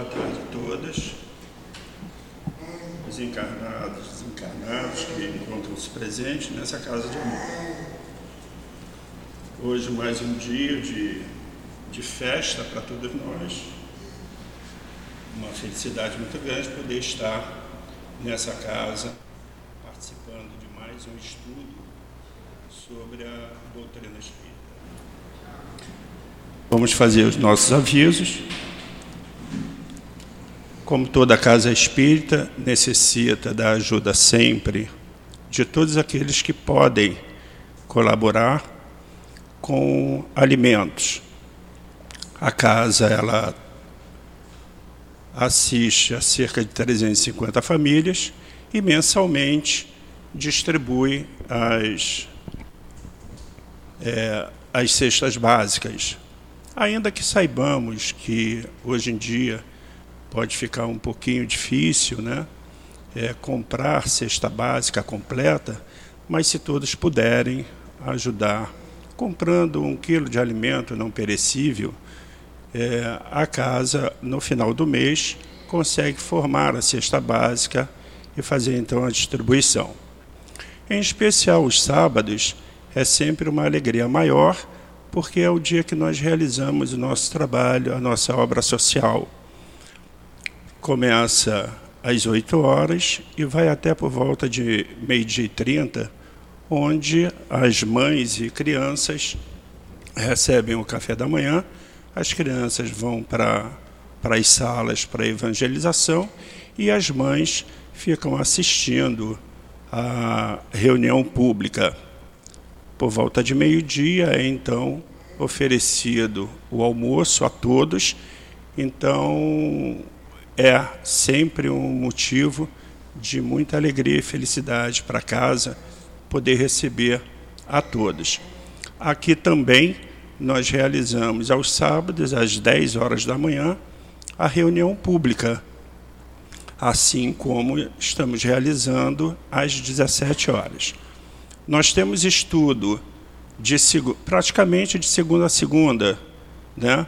boa tarde a todas, os encarnados, desencarnados que encontram-se presentes nessa casa de amor. Hoje, mais um dia de, de festa para todos nós. Uma felicidade muito grande poder estar nessa casa, participando de mais um estudo sobre a doutrina espírita. Vamos fazer os nossos avisos. Como toda casa espírita, necessita da ajuda sempre de todos aqueles que podem colaborar com alimentos. A casa ela assiste a cerca de 350 famílias e mensalmente distribui as, é, as cestas básicas. Ainda que saibamos que hoje em dia pode ficar um pouquinho difícil, né? É, comprar cesta básica completa, mas se todos puderem ajudar, comprando um quilo de alimento não perecível, é, a casa, no final do mês, consegue formar a cesta básica e fazer então a distribuição. Em especial os sábados, é sempre uma alegria maior, porque é o dia que nós realizamos o nosso trabalho, a nossa obra social começa às 8 horas e vai até por volta de meio-dia e 30, onde as mães e crianças recebem o café da manhã, as crianças vão para, as salas para evangelização e as mães ficam assistindo a reunião pública. Por volta de meio-dia é então oferecido o almoço a todos. Então, é sempre um motivo de muita alegria e felicidade para casa poder receber a todos. Aqui também nós realizamos aos sábados, às 10 horas da manhã, a reunião pública, assim como estamos realizando às 17 horas. Nós temos estudo de, praticamente de segunda a segunda, né,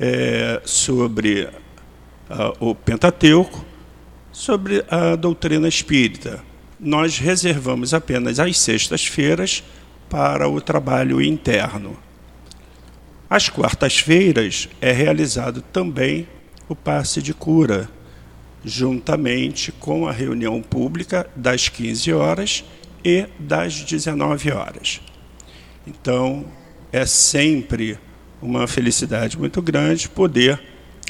é, sobre o Pentateuco, sobre a doutrina espírita. Nós reservamos apenas as sextas-feiras para o trabalho interno. Às quartas-feiras é realizado também o passe de cura, juntamente com a reunião pública das 15 horas e das 19 horas. Então, é sempre uma felicidade muito grande poder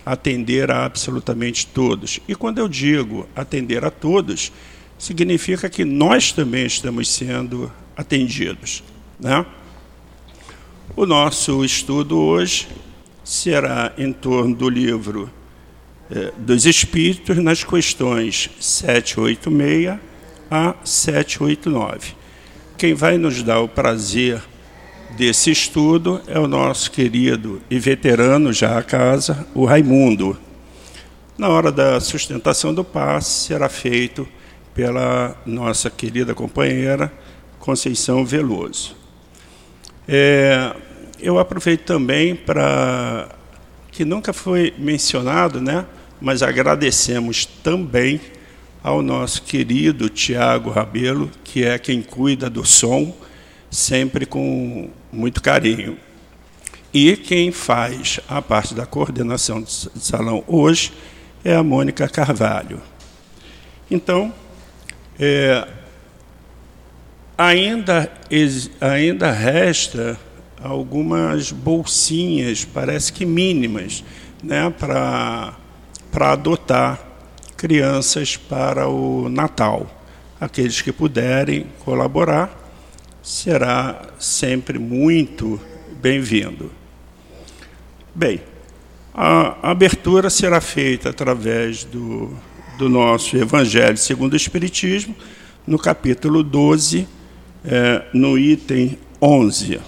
atender a absolutamente todos. E quando eu digo atender a todos, significa que nós também estamos sendo atendidos. Né? O nosso estudo hoje será em torno do livro eh, dos Espíritos, nas questões 786 a 789. Quem vai nos dar o prazer desse estudo é o nosso querido e veterano já a casa, o Raimundo. Na hora da sustentação do passe, será feito pela nossa querida companheira Conceição Veloso. É, eu aproveito também para que nunca foi mencionado, né? Mas agradecemos também ao nosso querido Tiago Rabelo, que é quem cuida do som sempre com muito carinho. E quem faz a parte da coordenação do salão hoje é a Mônica Carvalho. Então, é, ainda, ainda resta algumas bolsinhas, parece que mínimas, né, para adotar crianças para o Natal. Aqueles que puderem colaborar, será sempre muito bem-vindo. Bem, a abertura será feita através do, do nosso Evangelho segundo o Espiritismo, no capítulo 12, é, no item 11,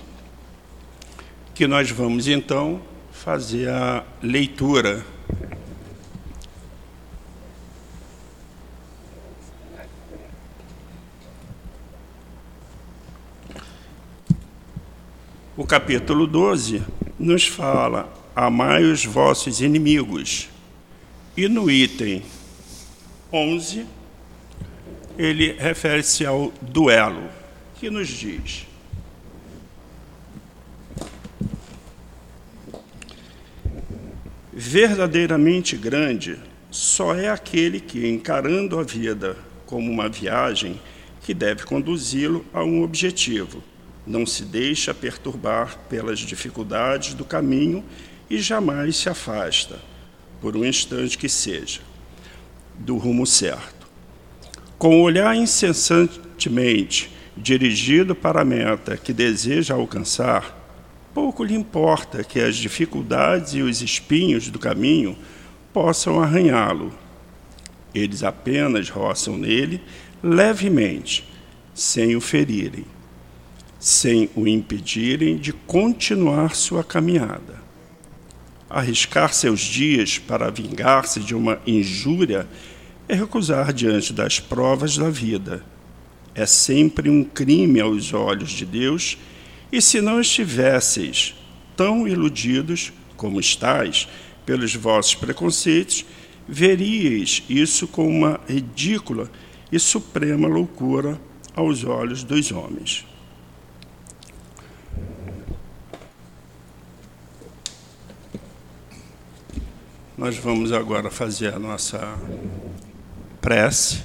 que nós vamos então fazer a leitura O capítulo 12 nos fala: Amai os vossos inimigos E no item 11, ele refere-se ao duelo, que nos diz: Verdadeiramente grande só é aquele que, encarando a vida como uma viagem, que deve conduzi-lo a um objetivo. Não se deixa perturbar pelas dificuldades do caminho e jamais se afasta, por um instante que seja, do rumo certo. Com o olhar incessantemente dirigido para a meta que deseja alcançar, pouco lhe importa que as dificuldades e os espinhos do caminho possam arranhá-lo. Eles apenas roçam nele levemente, sem o ferirem, sem o impedirem de continuar sua caminhada. Arriscar seus dias para vingar-se de uma injúria é recusar diante das provas da vida. É sempre um crime aos olhos de Deus, e se não estivesseis tão iludidos como estáis pelos vossos preconceitos, veríeis isso como uma ridícula e suprema loucura aos olhos dos homens. Nós vamos agora fazer a nossa prece,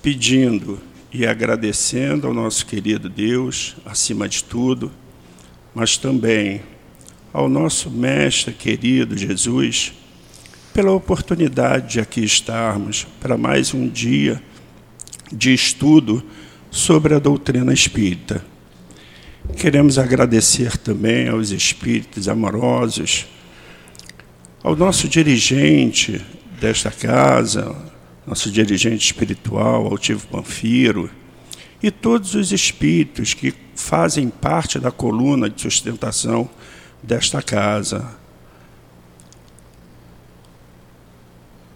pedindo e agradecendo ao nosso querido Deus, acima de tudo, mas também ao nosso Mestre querido Jesus pela oportunidade de aqui estarmos para mais um dia de estudo sobre a doutrina espírita. Queremos agradecer também aos espíritos amorosos, ao nosso dirigente desta casa, nosso dirigente espiritual, Altivo Panfiro, e todos os espíritos que fazem parte da coluna de sustentação desta casa.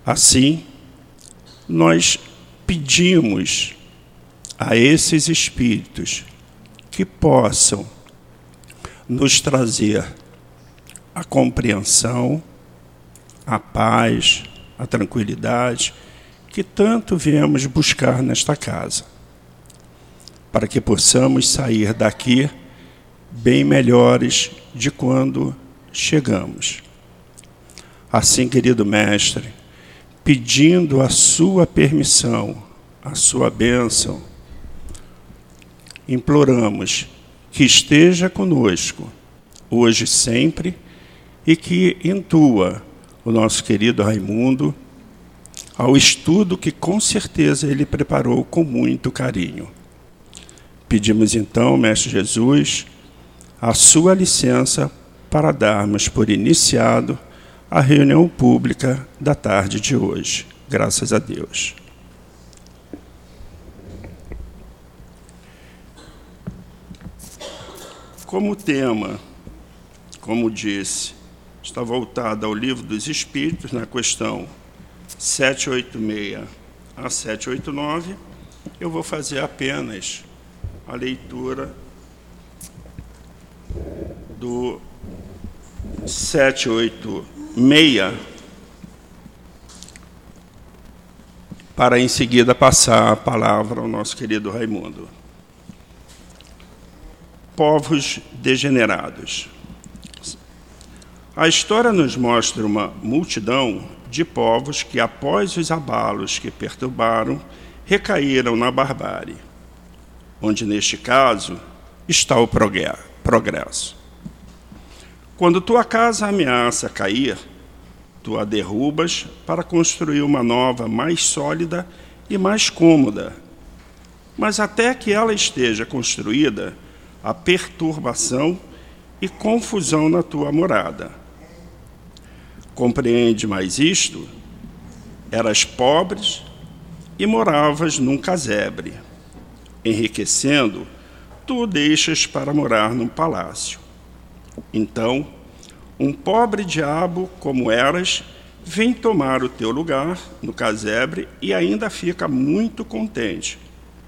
Assim, nós pedimos a esses espíritos que possam nos trazer a compreensão, a paz, a tranquilidade que tanto viemos buscar nesta casa, para que possamos sair daqui bem melhores de quando chegamos. Assim, querido mestre, pedindo a sua permissão, a sua bênção, imploramos que esteja conosco, hoje e sempre, e que intua o nosso querido Raimundo ao estudo que com certeza ele preparou com muito carinho. Pedimos então, Mestre Jesus, a sua licença para darmos por iniciado a reunião pública da tarde de hoje. Graças a Deus. Como tema, como disse, está voltado ao livro dos Espíritos, na questão 786 a 789, eu vou fazer apenas a leitura do 786 meia para em seguida passar a palavra ao nosso querido Raimundo. Povos degenerados. A história nos mostra uma multidão de povos que, após os abalos que perturbaram, recaíram na barbárie, onde, neste caso, está o progresso. Quando tua casa ameaça cair, tu a derrubas para construir uma nova mais sólida e mais cômoda. Mas até que ela esteja construída, há perturbação e confusão na tua morada. Compreende mais isto? Eras pobres e moravas num casebre. Enriquecendo, tu o deixas para morar num palácio. Então, um pobre diabo como eras vem tomar o teu lugar no casebre e ainda fica muito contente,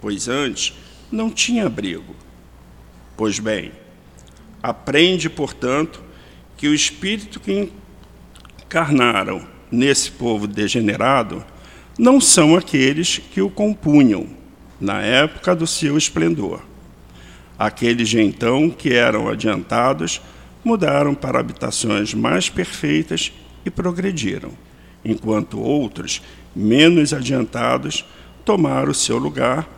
pois antes não tinha abrigo. Pois bem, aprende, portanto, que o espírito que encarnaram nesse povo degenerado não são aqueles que o compunham na época do seu esplendor. Aqueles de então que eram adiantados mudaram para habitações mais perfeitas e progrediram, enquanto outros, menos adiantados, tomaram o seu lugar,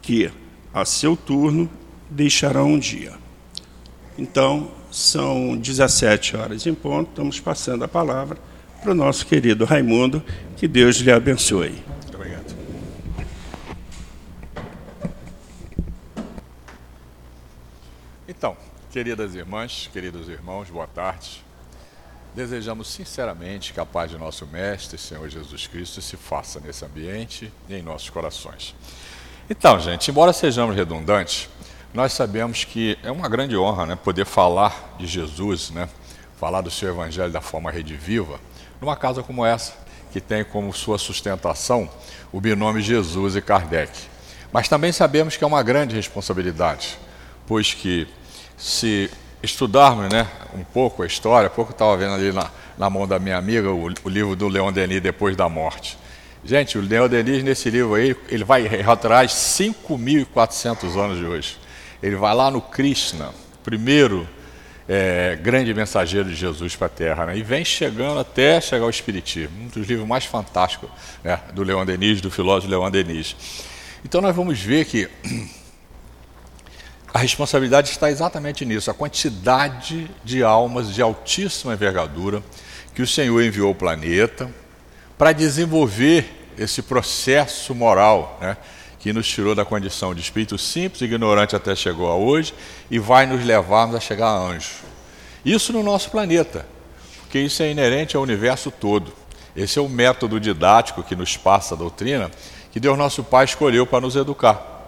que, a seu turno, deixarão um dia. Então, são 17 horas em ponto, estamos passando a palavra para o nosso querido Raimundo, que Deus lhe abençoe. Obrigado. Então, queridas irmãs, queridos irmãos, boa tarde. Desejamos sinceramente que a paz de nosso Mestre, Senhor Jesus Cristo, se faça nesse ambiente e em nossos corações. Então, gente, embora sejamos redundantes, nós sabemos que é uma grande honra né, poder falar de Jesus, né, falar do seu Evangelho da forma rediviva, numa casa como essa, que tem como sua sustentação o binômio Jesus e Kardec. Mas também sabemos que é uma grande responsabilidade, pois que se estudarmos né, um pouco a história, pouco estava vendo ali na, na mão da minha amiga o, o, livro do Leon Denis Depois da Morte. Gente, o Leon Denis nesse livro aí, ele vai atrás 5.400 anos de hoje. Ele vai lá no Krishna, primeiro é, grande mensageiro de Jesus para a Terra, né? e vem chegando até chegar ao Espiritismo, um dos livros mais fantásticos né? do Leon Denis, do filósofo Leon Denis. Então nós vamos ver que a responsabilidade está exatamente nisso, a quantidade de almas de altíssima envergadura que o Senhor enviou ao planeta para desenvolver esse processo moral, né? Que nos tirou da condição de espírito simples, ignorante até chegou a hoje, e vai nos levarmos a chegar a anjo. Isso no nosso planeta, porque isso é inerente ao universo todo. Esse é o método didático que nos passa a doutrina, que Deus nosso Pai escolheu para nos educar.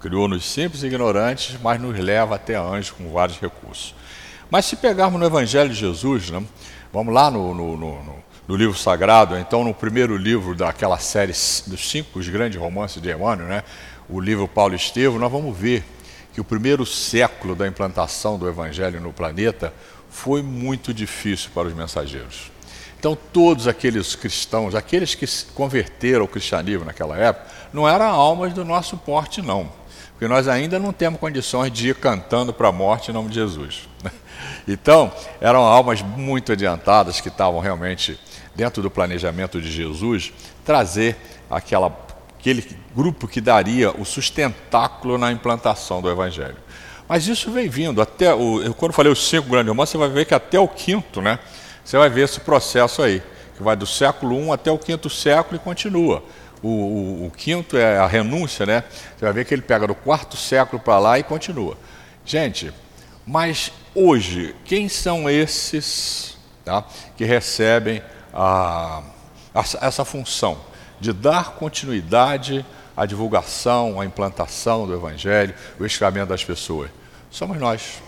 Criou-nos simples e ignorantes, mas nos leva até anjo com vários recursos. Mas se pegarmos no Evangelho de Jesus, né, vamos lá no, no, no, no livro sagrado, então no primeiro livro daquela série dos cinco os grandes romances de Emmanuel, né, o livro Paulo Estevam, nós vamos ver que o primeiro século da implantação do evangelho no planeta foi muito difícil para os mensageiros. Então, todos aqueles cristãos, aqueles que se converteram ao cristianismo naquela época, não eram almas do nosso porte, não. Porque nós ainda não temos condições de ir cantando para a morte em nome de Jesus. Então, eram almas muito adiantadas que estavam realmente dentro do planejamento de Jesus, trazer aquela, aquele grupo que daria o sustentáculo na implantação do Evangelho. Mas isso vem vindo até o. Quando falei os cinco grandes irmãos, você vai ver que até o quinto, né? Você vai ver esse processo aí, que vai do século I até o quinto século e continua. O, o, o, quinto é a renúncia, né? Você vai ver que ele pega do quarto século para lá e continua. Gente, mas hoje, quem são esses tá, que recebem a, a, essa função de dar continuidade à divulgação, à implantação do Evangelho, o escamento das pessoas. Somos nós.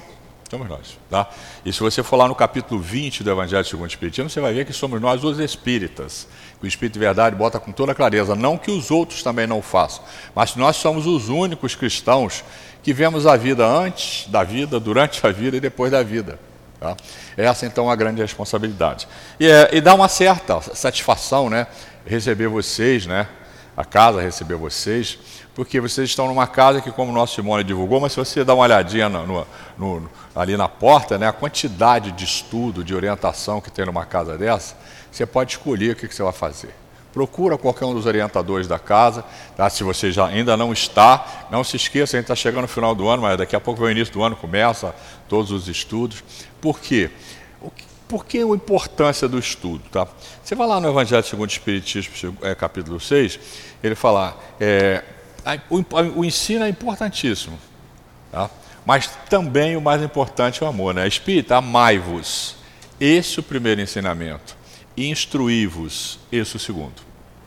Somos nós. Tá? E se você for lá no capítulo 20 do Evangelho segundo o Espiritismo, você vai ver que somos nós os espíritas. Que o Espírito de Verdade bota com toda clareza. Não que os outros também não façam, mas nós somos os únicos cristãos que vemos a vida antes da vida, durante a vida e depois da vida. Tá? Essa então é a grande responsabilidade. E, é, e dá uma certa satisfação né, receber vocês, né, a casa receber vocês, porque vocês estão numa casa que, como o nosso Simone divulgou, mas se você dá uma olhadinha no, no, no, ali na porta, né, a quantidade de estudo, de orientação que tem numa casa dessa, você pode escolher o que, que você vai fazer procura qualquer um dos orientadores da casa. Tá? Se você já ainda não está, não se esqueça, a gente está chegando no final do ano, mas daqui a pouco o início do ano, começa todos os estudos. Por quê? Por que a importância do estudo? Tá? Você vai lá no Evangelho segundo o Espiritismo, é, capítulo 6, ele fala, é, o, ensino é importantíssimo, tá? mas também o mais importante é o amor. Né? Espírita, amai-vos. Esse é o primeiro ensinamento instruí-vos, esse o segundo.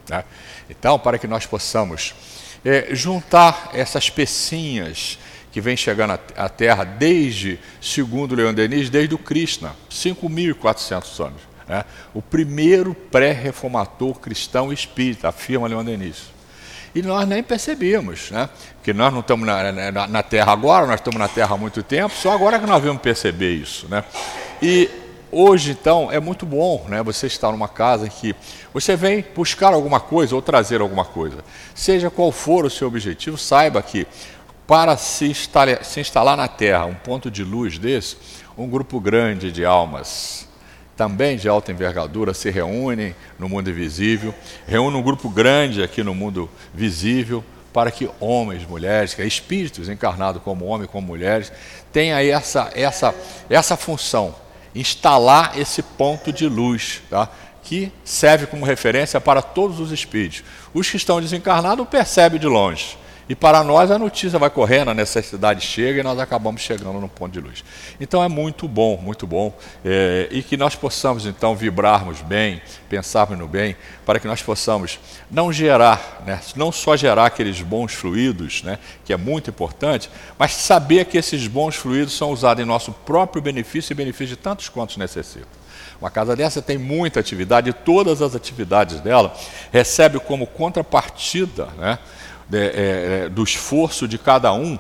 Né? Então, para que nós possamos é, juntar essas pecinhas que vem chegando à Terra desde, segundo Leon Denis, desde o Krishna, 5.400 anos. Né? O primeiro pré-reformador cristão espírita, afirma Leon Denis. E nós nem percebemos, né? porque nós não estamos na, na, na Terra agora, nós estamos na Terra há muito tempo, só agora que nós vamos perceber isso. Né? E hoje, então, é muito bom né, você estar numa casa em que você vem buscar alguma coisa ou trazer alguma coisa. Seja qual for o seu objetivo, saiba que para se instalar, se instalar na Terra um ponto de luz desse, um grupo grande de almas, também de alta envergadura, se reúnem no mundo invisível, reúne um grupo grande aqui no mundo visível, para que homens, mulheres, que é espíritos encarnados como homens, como mulheres, tenham essa, essa, essa função, instalar esse ponto de luz, tá? que serve como referência para todos os espíritos. Os que estão desencarnados percebem de longe, e para nós a notícia vai correndo, a necessidade chega e nós acabamos chegando no ponto de luz. Então é muito bom, muito bom. É, e que nós possamos então vibrarmos bem, pensarmos no bem, para que nós possamos não gerar, né, não só gerar aqueles bons fluidos, né, que é muito importante, mas saber que esses bons fluidos são usados em nosso próprio benefício e benefício de tantos quantos necessitam. Uma casa dessa tem muita atividade e todas as atividades dela recebe como contrapartida, né, é, é, do esforço de cada um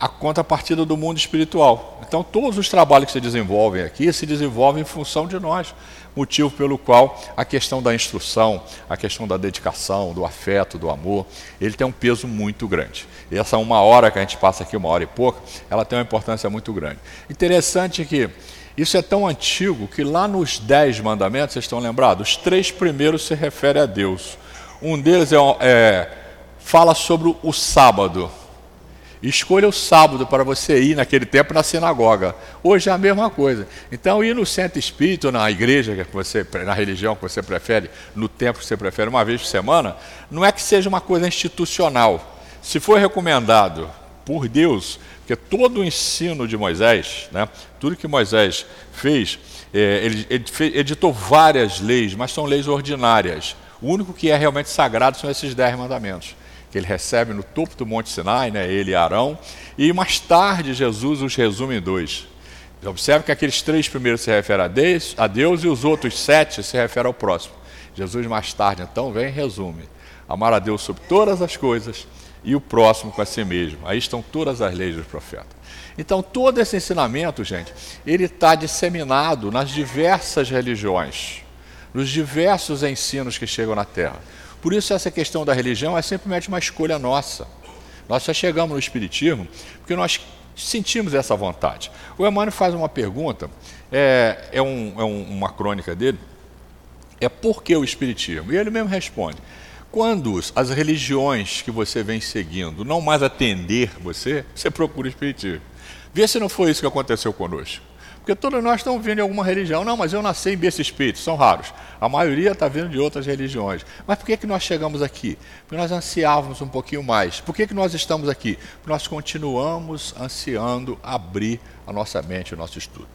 a contrapartida do mundo espiritual. Então, todos os trabalhos que se desenvolvem aqui se desenvolvem em função de nós, motivo pelo qual a questão da instrução, a questão da dedicação, do afeto, do amor, ele tem um peso muito grande. E essa uma hora que a gente passa aqui, uma hora e pouca, ela tem uma importância muito grande. Interessante que isso é tão antigo que lá nos Dez Mandamentos, vocês estão lembrados? Os três primeiros se referem a Deus. Um deles é, é fala sobre o sábado. Escolha o sábado para você ir naquele tempo na sinagoga. Hoje é a mesma coisa. Então, ir no centro espírita, na igreja que você, na religião que você prefere, no tempo que você prefere, uma vez por semana, não é que seja uma coisa institucional. Se for recomendado por Deus, porque todo o ensino de Moisés, né, tudo que Moisés fez, é, ele, ele editou várias leis, mas são leis ordinárias. O único que é realmente sagrado são esses dez mandamentos que ele recebe no topo do Monte Sinai, né, ele e Arão, e mais tarde Jesus os resume em dois. Observe que aqueles três primeiros se referem a Deus, a Deus e os outros sete se referem ao próximo. Jesus mais tarde então vem e resume: amar a Deus sobre todas as coisas e o próximo com a si mesmo. Aí estão todas as leis dos profetas. Então todo esse ensinamento, gente, ele está disseminado nas diversas religiões, nos diversos ensinos que chegam na Terra. Por isso, essa questão da religião é simplesmente uma escolha nossa. Nós só chegamos no Espiritismo porque nós sentimos essa vontade. O Emmanuel faz uma pergunta, é, é, um, é um, uma crônica dele, é por que o Espiritismo? E ele mesmo responde: quando as religiões que você vem seguindo não mais atender você, você procura o Espiritismo. Vê se não foi isso que aconteceu conosco. Porque todos nós estamos vindo de alguma religião. Não, mas eu nasci em berço espírito, são raros. A maioria está vindo de outras religiões. Mas por que, que nós chegamos aqui? Porque nós ansiávamos um pouquinho mais. Por que, que nós estamos aqui? Porque nós continuamos ansiando abrir a nossa mente, o nosso estudo.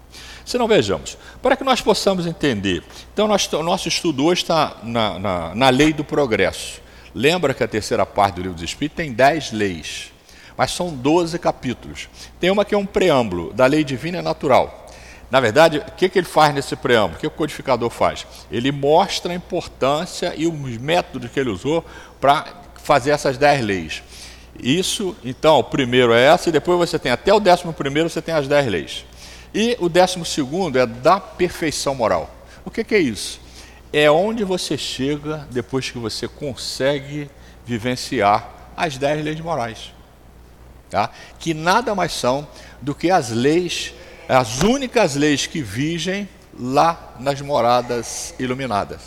Se não vejamos, para que nós possamos entender, então nós, nosso estudo hoje está na, na, na lei do progresso. Lembra que a terceira parte do livro dos Espíritos tem dez leis, mas são doze capítulos. Tem uma que é um preâmbulo da lei divina e natural. Na verdade, o que, que ele faz nesse preâmbulo? O que o codificador faz? Ele mostra a importância e os métodos que ele usou para fazer essas dez leis. Isso, então, o primeiro é essa, e depois você tem até o décimo primeiro, você tem as dez leis. E o décimo segundo é da perfeição moral. O que, que é isso? É onde você chega depois que você consegue vivenciar as dez leis morais. Tá? Que nada mais são do que as leis as únicas leis que vigem lá nas moradas iluminadas.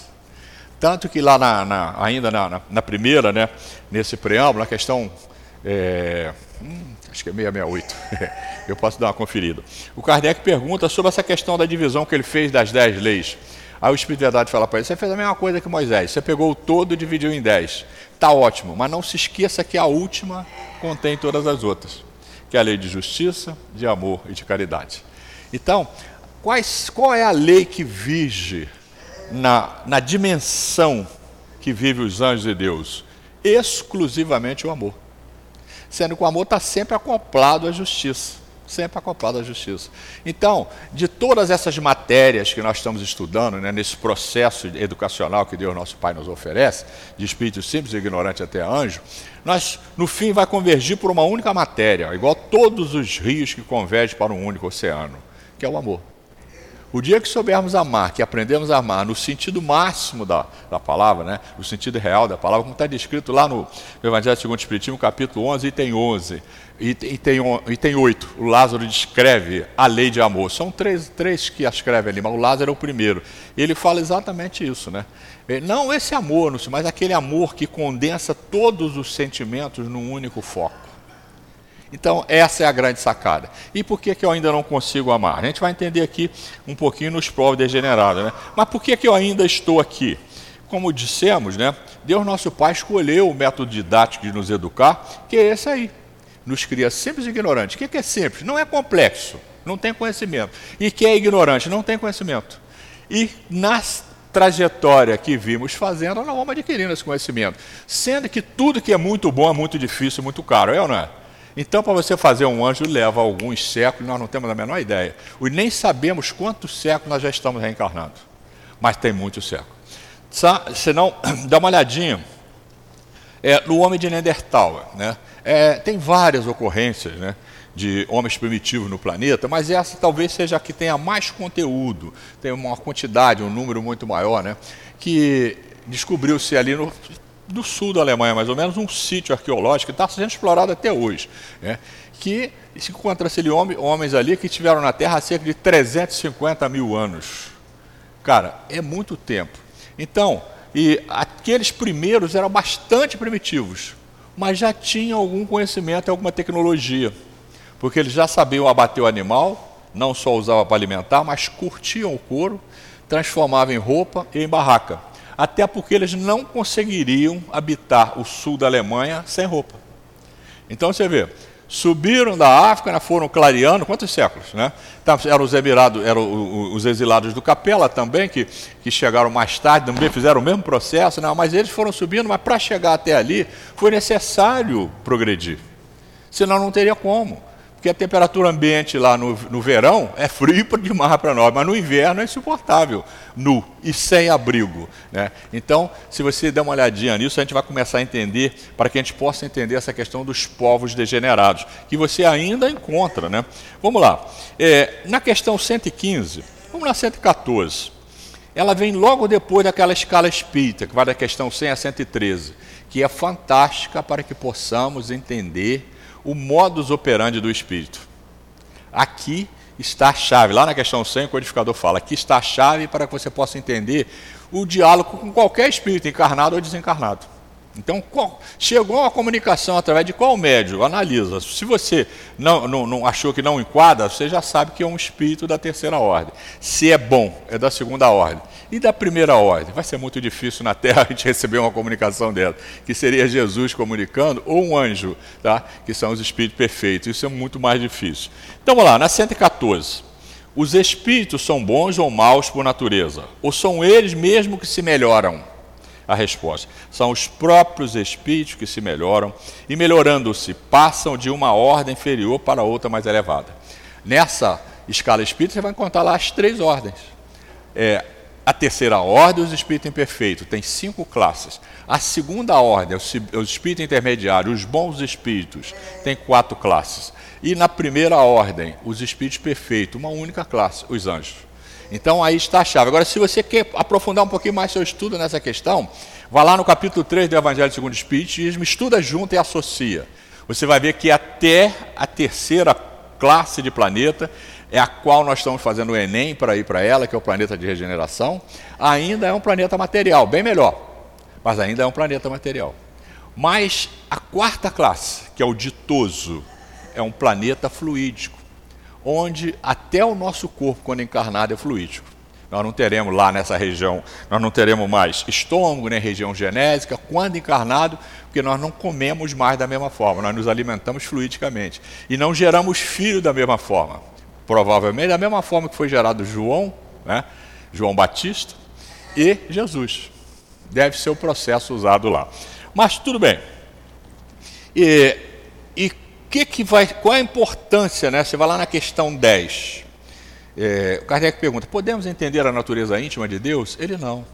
Tanto que lá na, na, ainda na, na, primeira, né, nesse preâmbulo, na questão, é, hum, acho que é 668, eu posso dar uma conferida. O Kardec pergunta sobre essa questão da divisão que ele fez das dez leis. Aí o fala para ele: você fez a mesma coisa que Moisés, você pegou o todo e dividiu em dez. Está ótimo, mas não se esqueça que a última contém todas as outras que é a lei de justiça, de amor e de caridade. Então, quais, qual é a lei que vige na, na dimensão que vive os anjos de Deus? Exclusivamente o amor. Sendo que o amor está sempre acoplado à justiça sempre acoplado à justiça. Então, de todas essas matérias que nós estamos estudando, né, nesse processo educacional que Deus nosso Pai nos oferece, de espírito simples e ignorante até anjo, nós, no fim, vai convergir por uma única matéria, igual todos os rios que convergem para um único oceano, que é o amor. O dia que soubermos amar, que aprendemos a amar no sentido máximo da, da palavra, né? no sentido real da palavra, como está descrito lá no Evangelho segundo o Espiritismo, capítulo 11, item 11, e, e, tem, e tem 8. O Lázaro descreve a lei de amor. São três, três que escreve ali, mas o Lázaro é o primeiro. Ele fala exatamente isso. Né? É, não esse amor, mas aquele amor que condensa todos os sentimentos num único foco. Então, essa é a grande sacada. E por que, que eu ainda não consigo amar? A gente vai entender aqui um pouquinho nos povos degenerados. Né? Mas por que, que eu ainda estou aqui? Como dissemos, né? Deus nosso Pai escolheu o método didático de nos educar, que é esse aí. Nos cria simples e ignorantes. O que, que é simples? Não é complexo, não tem conhecimento. E que é ignorante? Não tem conhecimento. E na trajetória que vimos fazendo, nós vamos adquirindo esse conhecimento. Sendo que tudo que é muito bom é muito difícil, muito caro, é ou não é? Então, para você fazer um anjo, leva alguns séculos, nós não temos a menor ideia. E nem sabemos quantos séculos nós já estamos reencarnados. Mas tem muitos séculos. Se não, dá uma olhadinha é, no homem de Neandertal. Né? É, tem várias ocorrências né, de homens primitivos no planeta, mas essa talvez seja a que tenha mais conteúdo, tem uma quantidade, um número muito maior, né, que descobriu-se ali no do sul da Alemanha, mais ou menos, um sítio arqueológico que está sendo explorado até hoje. Né? Que se encontra-se homens ali que estiveram na Terra há cerca de 350 mil anos. Cara, é muito tempo. Então, e aqueles primeiros eram bastante primitivos, mas já tinham algum conhecimento alguma tecnologia, porque eles já sabiam abater o animal, não só usava para alimentar, mas curtiam o couro, transformavam em roupa e em barraca até porque eles não conseguiriam habitar o sul da Alemanha sem roupa. Então você vê, subiram da África, né, foram clareando, quantos séculos? Né? Tá, eram os emirados, eram os exilados do Capela também, que, que chegaram mais tarde, também fizeram o mesmo processo, né? mas eles foram subindo, mas para chegar até ali foi necessário progredir. Senão não teria como. Porque a temperatura ambiente lá no, no verão é frio demais para nós, mas no inverno é insuportável, nu e sem abrigo. Né? Então, se você der uma olhadinha nisso, a gente vai começar a entender, para que a gente possa entender essa questão dos povos degenerados, que você ainda encontra. Né? Vamos lá. É, na questão 115, vamos na 114. Ela vem logo depois daquela escala espírita, que vai da questão 100 a 113, que é fantástica para que possamos entender o modus operandi do espírito. Aqui está a chave. Lá na questão 100, o codificador fala: aqui está a chave para que você possa entender o diálogo com qualquer espírito, encarnado ou desencarnado. Então, qual, chegou a comunicação através de qual médio? Analisa. Se você não, não, não, achou que não enquadra, você já sabe que é um espírito da terceira ordem. Se é bom, é da segunda ordem. E da primeira ordem? Vai ser muito difícil na Terra a gente receber uma comunicação dela, que seria Jesus comunicando ou um anjo, tá? que são os espíritos perfeitos. Isso é muito mais difícil. Então vamos lá, na 114. Os espíritos são bons ou maus por natureza? Ou são eles mesmo que se melhoram? A resposta: são os próprios espíritos que se melhoram e, melhorando-se, passam de uma ordem inferior para outra mais elevada. Nessa escala espírita, você vai encontrar lá as três ordens. É, a terceira ordem, os espíritos imperfeitos, tem cinco classes. A segunda ordem, os espíritos intermediários, os bons espíritos, tem quatro classes. E na primeira ordem, os espíritos perfeitos, uma única classe, os anjos. Então aí está a chave. Agora, se você quer aprofundar um pouquinho mais seu estudo nessa questão, vá lá no capítulo 3 do Evangelho segundo o Espiritismo, estuda junto e associa. Você vai ver que até a terceira classe de planeta é a qual nós estamos fazendo o Enem para ir para ela, que é o planeta de regeneração, ainda é um planeta material, bem melhor, mas ainda é um planeta material. Mas a quarta classe, que é o ditoso, é um planeta fluídico, onde até o nosso corpo, quando encarnado, é fluídico. Nós não teremos lá nessa região, nós não teremos mais estômago, nem região genésica, quando encarnado, porque nós não comemos mais da mesma forma, nós nos alimentamos fluidicamente. E não geramos filho da mesma forma provavelmente da mesma forma que foi gerado João, né? João Batista e Jesus. Deve ser o processo usado lá. Mas tudo bem. E, que que vai, qual a importância, né? Você vai lá na questão 10. É, o Kardec pergunta: podemos entender a natureza íntima de Deus? Ele não.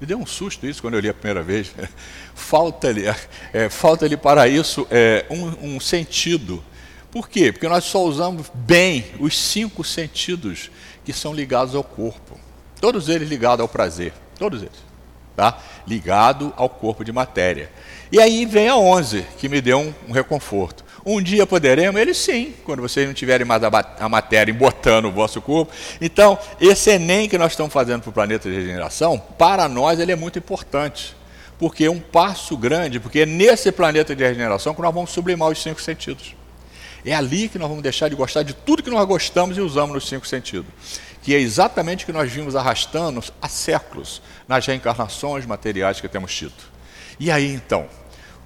Me deu um susto isso quando eu li a primeira vez. Falta-lhe é, falta para isso é, um, um sentido por quê? Porque nós só usamos bem os cinco sentidos que são ligados ao corpo. Todos eles ligados ao prazer. Todos eles. Tá? Ligado ao corpo de matéria. E aí vem a 11, que me deu um, um reconforto. Um dia poderemos? Ele sim, quando vocês não tiverem mais a, matéria embotando o vosso corpo. Então, esse Enem que nós estamos fazendo para o planeta de regeneração, para nós ele é muito importante. Porque é um passo grande, porque é nesse planeta de regeneração que nós vamos sublimar os cinco sentidos. É ali que nós vamos deixar de gostar de tudo que nós gostamos e usamos nos cinco sentidos. Que é exatamente o que nós vimos arrastando há séculos nas reencarnações materiais que temos tido. E aí então,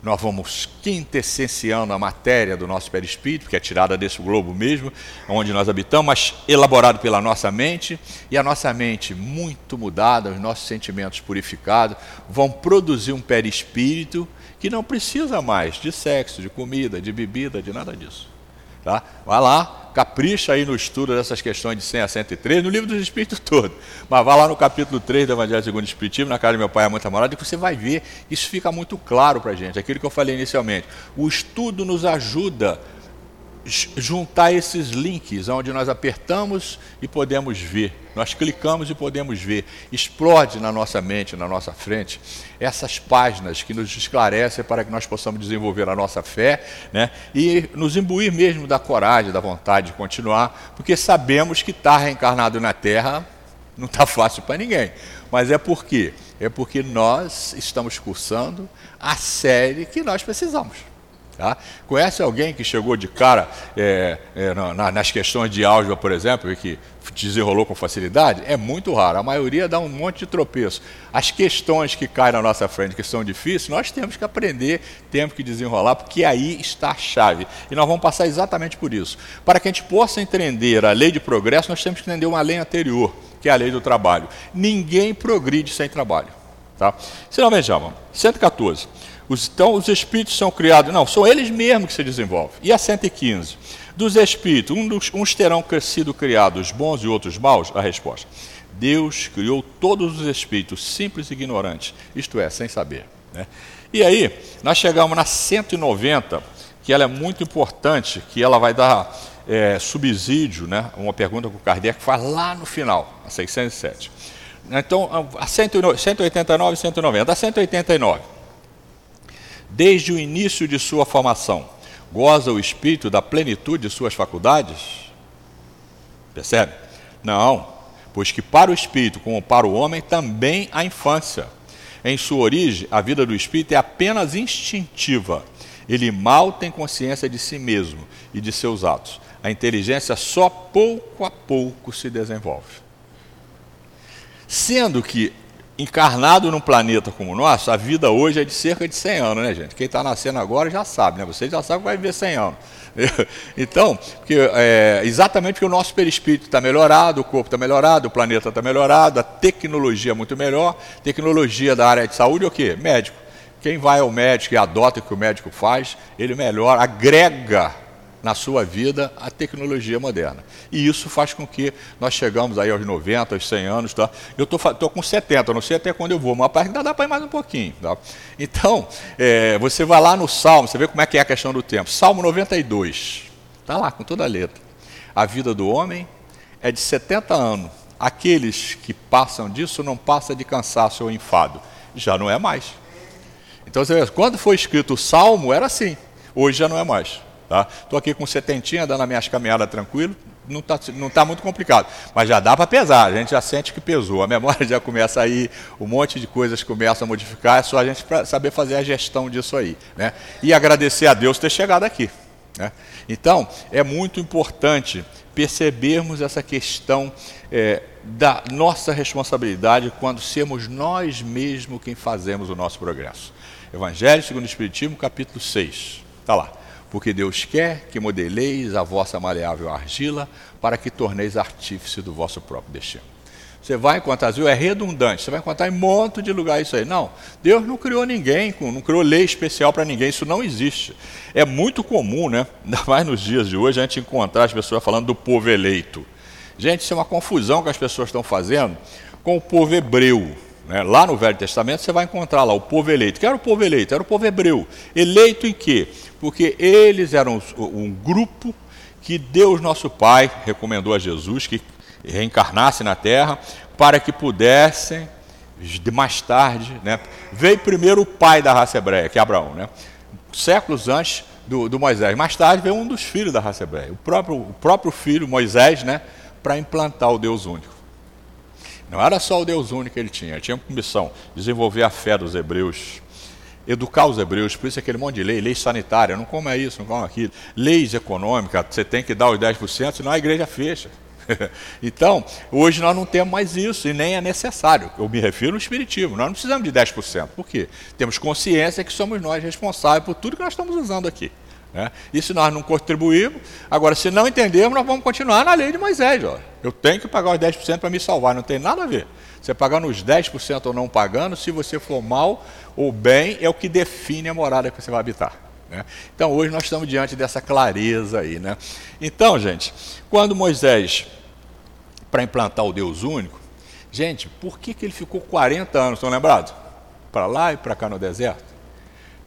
nós vamos quintessenciando a matéria do nosso perispírito, que é tirada desse globo mesmo, onde nós habitamos, mas elaborado pela nossa mente, e a nossa mente muito mudada, os nossos sentimentos purificados, vão produzir um perispírito que não precisa mais de sexo, de comida, de bebida, de nada disso. Tá? Vai lá, capricha aí no estudo dessas questões de 100 a 103, no livro dos Espíritos todo. Mas vá lá no capítulo 3 do Evangelho segundo o Espiritismo, na casa de meu pai é muito amorado, que você vai ver, isso fica muito claro para a gente, aquilo que eu falei inicialmente. O estudo nos ajuda juntar esses links, onde nós apertamos e podemos ver, nós clicamos e podemos ver, explode na nossa mente, na nossa frente, essas páginas que nos esclarecem para que nós possamos desenvolver a nossa fé né, e nos imbuir mesmo da coragem, da vontade de continuar, porque sabemos que estar reencarnado na Terra não está fácil para ninguém. Mas é por quê? É porque nós estamos cursando a série que nós precisamos. Tá? Conhece alguém que chegou de cara é, é, na, nas questões de álgebra, por exemplo, e que desenrolou com facilidade? É muito raro. A maioria dá um monte de tropeço. As questões que caem na nossa frente, que são difíceis, nós temos que aprender, temos que desenrolar, porque aí está a chave. E nós vamos passar exatamente por isso. Para que a gente possa entender a lei de progresso, nós temos que entender uma lei anterior, que é a lei do trabalho. Ninguém progride sem trabalho. Tá? Se não vejamos, 114. Então, os espíritos são criados, não, são eles mesmos que se desenvolvem. E a 115? Dos espíritos, uns terão sido criados bons e outros maus? A resposta: Deus criou todos os espíritos simples e ignorantes, isto é, sem saber. Né? E aí, nós chegamos na 190, que ela é muito importante, que ela vai dar é, subsídio, né? uma pergunta que o Kardec faz lá no final, a 607. Então, a 189 e 190. A 189 desde o início de sua formação, goza o espírito da plenitude de suas faculdades? Percebe? Não, pois que para o espírito, como para o homem, também há infância. Em sua origem, a vida do espírito é apenas instintiva. Ele mal tem consciência de si mesmo e de seus atos. A inteligência só pouco a pouco se desenvolve. Sendo que encarnado num planeta como o nosso, a vida hoje é de cerca de 100 anos, né, gente? Quem está nascendo agora já sabe, né? Vocês já sabem que vai viver 100 anos. Então, porque, é, exatamente porque o nosso perispírito está melhorado, o corpo está melhorado, o planeta está melhorado, a tecnologia é muito melhor. Tecnologia da área de saúde é o quê? Médico. Quem vai ao médico e adota o que o médico faz, ele melhora, agrega na sua vida a tecnologia moderna. E isso faz com que nós chegamos aí aos 90, aos 100 anos. Tá? Eu estou com 70, não sei até quando eu vou, mas ainda dá para ir mais um pouquinho. Tá? Então, é, você vai lá no Salmo, você vê como é que é a questão do tempo. Salmo 92, está lá com toda a letra. A vida do homem é de 70 anos. Aqueles que passam disso não passa de cansaço ou enfado. Já não é mais. Então, você vê, quando foi escrito o Salmo, era assim. Hoje já não é mais. Estou tá? aqui com setentinha, dando as minhas caminhadas tranquilo, não está não tá muito complicado. Mas já dá para pesar, a gente já sente que pesou. A memória já começa a ir, um monte de coisas começam a modificar, é só a gente saber fazer a gestão disso aí. Né? E agradecer a Deus ter chegado aqui. Né? Então, é muito importante percebermos essa questão é, da nossa responsabilidade quando sermos nós mesmos quem fazemos o nosso progresso. Evangelho segundo o Espiritismo, capítulo 6. Está lá porque Deus quer que modeleis a vossa maleável argila para que torneis artífice do vosso próprio destino. Você vai encontrar, viu? É redundante, você vai encontrar em um monte de lugar isso aí. Não, Deus não criou ninguém, não criou lei especial para ninguém, isso não existe. É muito comum, né? Ainda mais nos dias de hoje, a gente encontrar as pessoas falando do povo eleito. Gente, isso é uma confusão que as pessoas estão fazendo com o povo hebreu. Né? Lá no Velho Testamento você vai encontrar lá o povo eleito. Que era o povo eleito? Era o povo hebreu. Eleito em quê? Porque eles eram um grupo que Deus nosso Pai recomendou a Jesus que reencarnasse na Terra para que pudessem mais tarde, né, veio primeiro o pai da raça hebreia, que é Abraão, né, séculos antes do, do, Moisés. Mais tarde veio um dos filhos da raça hebreia, o próprio, o próprio filho Moisés, né, para implantar o Deus único. Não era só o Deus único que ele tinha, ele tinha como missão desenvolver a fé dos hebreus, educar os hebreus, por isso aquele monte de lei, lei sanitária, não coma isso, não coma aquilo, leis econômicas, você tem que dar os 10%, senão a igreja fecha. então, hoje nós não temos mais isso e nem é necessário. Eu me refiro no Espiritismo. Nós não precisamos de 10%. Por quê? Temos consciência que somos nós responsáveis por tudo que nós estamos usando aqui. Né? E se nós não contribuirmos, agora, se não entendermos, nós vamos continuar na lei de Moisés. Ó. Eu tenho que pagar os 10% para me salvar, não tem nada a ver. Você pagando os 10% ou não pagando, se você for mal ou bem, é o que define a morada que você vai habitar. Né? Então hoje nós estamos diante dessa clareza aí. Né? Então, gente, quando Moisés, para implantar o Deus único, gente, por que, que ele ficou 40 anos, estão lembrados? Para lá e para cá no deserto?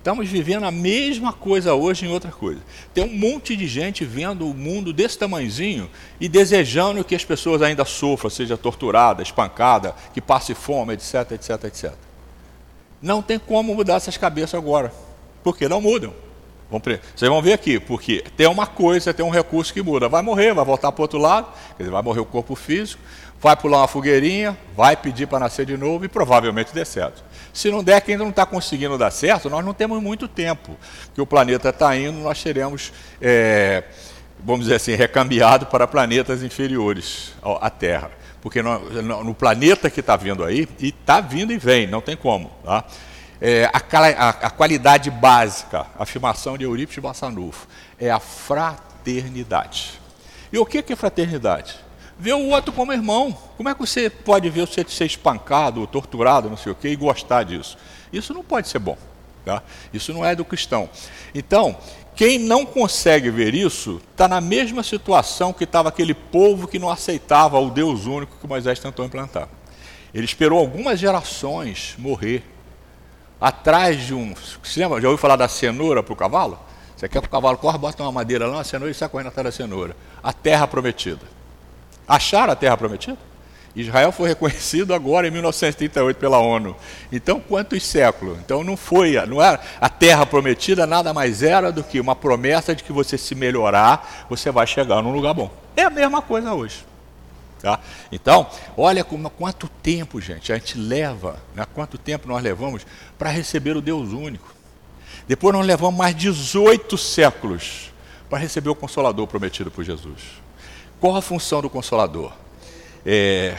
Estamos vivendo a mesma coisa hoje em outra coisa. Tem um monte de gente vendo o mundo desse tamanhozinho e desejando que as pessoas ainda sofram, seja torturada, espancada, que passe fome, etc, etc, etc. Não tem como mudar essas cabeças agora, porque não mudam. Vocês vão ver aqui, porque tem uma coisa, tem um recurso que muda. Vai morrer, vai voltar para o outro lado, quer dizer, vai morrer o corpo físico, vai pular uma fogueirinha, vai pedir para nascer de novo e provavelmente dê certo. Se não der, que ainda não está conseguindo dar certo, nós não temos muito tempo que o planeta está indo, nós teremos, é, vamos dizer assim, recambiado para planetas inferiores à Terra. Porque no, no planeta que está vindo aí, e está vindo e vem, não tem como. Tá? é, a, a, a, qualidade básica, a afirmação de Eurípides Bassanufo, é a fraternidade. E o que é fraternidade? Ver o outro como irmão. Como é que você pode ver você ser espancado, torturado, não sei o quê, e gostar disso? Isso não pode ser bom. Tá? Isso não é do cristão. Então, quem não consegue ver isso, está na mesma situação que estava aquele povo que não aceitava o Deus único que Moisés tentou implantar. Ele esperou algumas gerações morrer atrás de um. Você lembra? Já ouviu falar da cenoura para o cavalo? Você quer que o cavalo corra, bota uma madeira lá, uma cenoura e sai correndo atrás da cenoura. A terra prometida. Acharam a terra prometida? Israel foi reconhecido agora em 1938 pela ONU. Então, quantos séculos? Então, não foi, não era a terra prometida, nada mais era do que uma promessa de que você se melhorar, você vai chegar num lugar bom. É a mesma coisa hoje. Tá? Então, olha como, quanto tempo, gente, a gente leva, né? quanto tempo nós levamos para receber o Deus único. Depois nós levamos mais 18 séculos para receber o Consolador prometido por Jesus. Qual a função do Consolador? É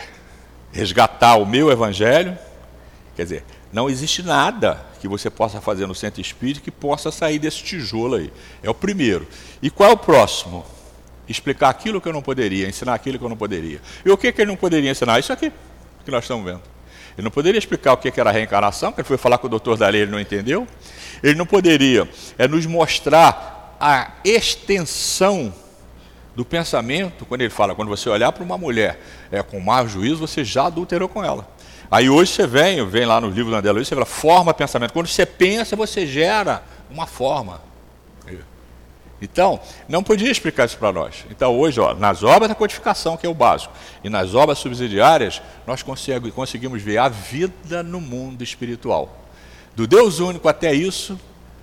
resgatar o meu Evangelho. Quer dizer, não existe nada que você possa fazer no centro espírita que possa sair desse tijolo aí. É o primeiro. E qual é o próximo? explicar aquilo que eu não poderia, ensinar aquilo que eu não poderia. E o que, que ele não poderia ensinar? Isso aqui que nós estamos vendo. Ele não poderia explicar o que era reencarnação, porque ele foi falar com o doutor Dalei, ele não entendeu. Ele não poderia é, nos mostrar a extensão do pensamento, quando ele fala, quando você olhar para uma mulher é, com mau juízo, você já adulterou com ela. Aí hoje você vem, vem lá no livro da André Luiz, você fala, forma pensamento. Quando você pensa, você gera uma forma. Então, não podia explicar isso para nós. Então, hoje, ó, nas obras da codificação, que é o básico, e nas obras subsidiárias, nós conseguimos ver a vida no mundo espiritual. Do Deus único até isso,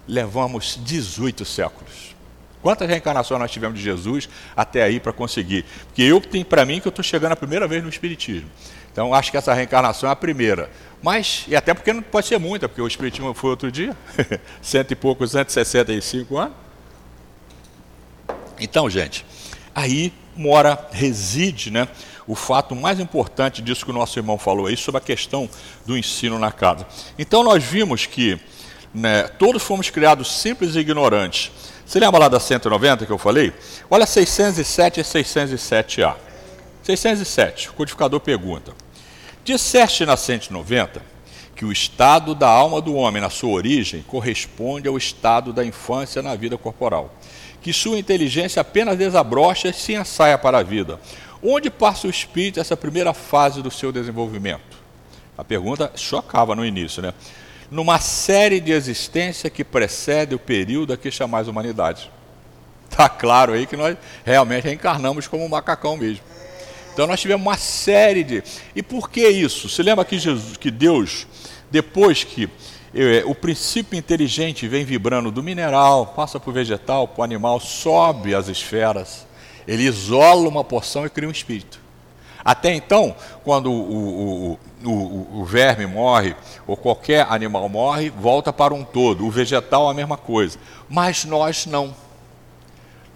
levamos 18 séculos. Quantas reencarnações nós tivemos de Jesus até aí para conseguir? Porque eu tenho para mim que eu estou chegando a primeira vez no Espiritismo. Então, acho que essa reencarnação é a primeira. Mas, e até porque não pode ser muita, porque o Espiritismo foi outro dia, cento e poucos, 165 anos. Então, gente, aí mora, reside, né, o fato mais importante disso que o nosso irmão falou aí, sobre a questão do ensino na casa. Então, nós vimos que né, todos fomos criados simples e ignorantes. Você lembra lá da 190 que eu falei? Olha 607 e 607A. 607, o codificador pergunta: Disseste na 190 que o estado da alma do homem na sua origem corresponde ao estado da infância na vida corporal que sua inteligência apenas desabrocha e se ensaia para a vida. Onde passa o espírito essa primeira fase do seu desenvolvimento? A pergunta chocava no início, né? Numa série de existência que precede o período a que chamais humanidade. Está claro aí que nós realmente reencarnamos como um macacão mesmo. Então nós tivemos uma série de. E por que isso? Você lembra que, Jesus, que Deus, depois que é, o princípio inteligente vem vibrando do mineral, passa para o vegetal, para o animal, sobe as esferas, ele isola uma porção e cria um espírito. Até então, quando o, o, o, o, verme morre, ou qualquer animal morre, volta para um todo. O vegetal, a mesma coisa. Mas nós não.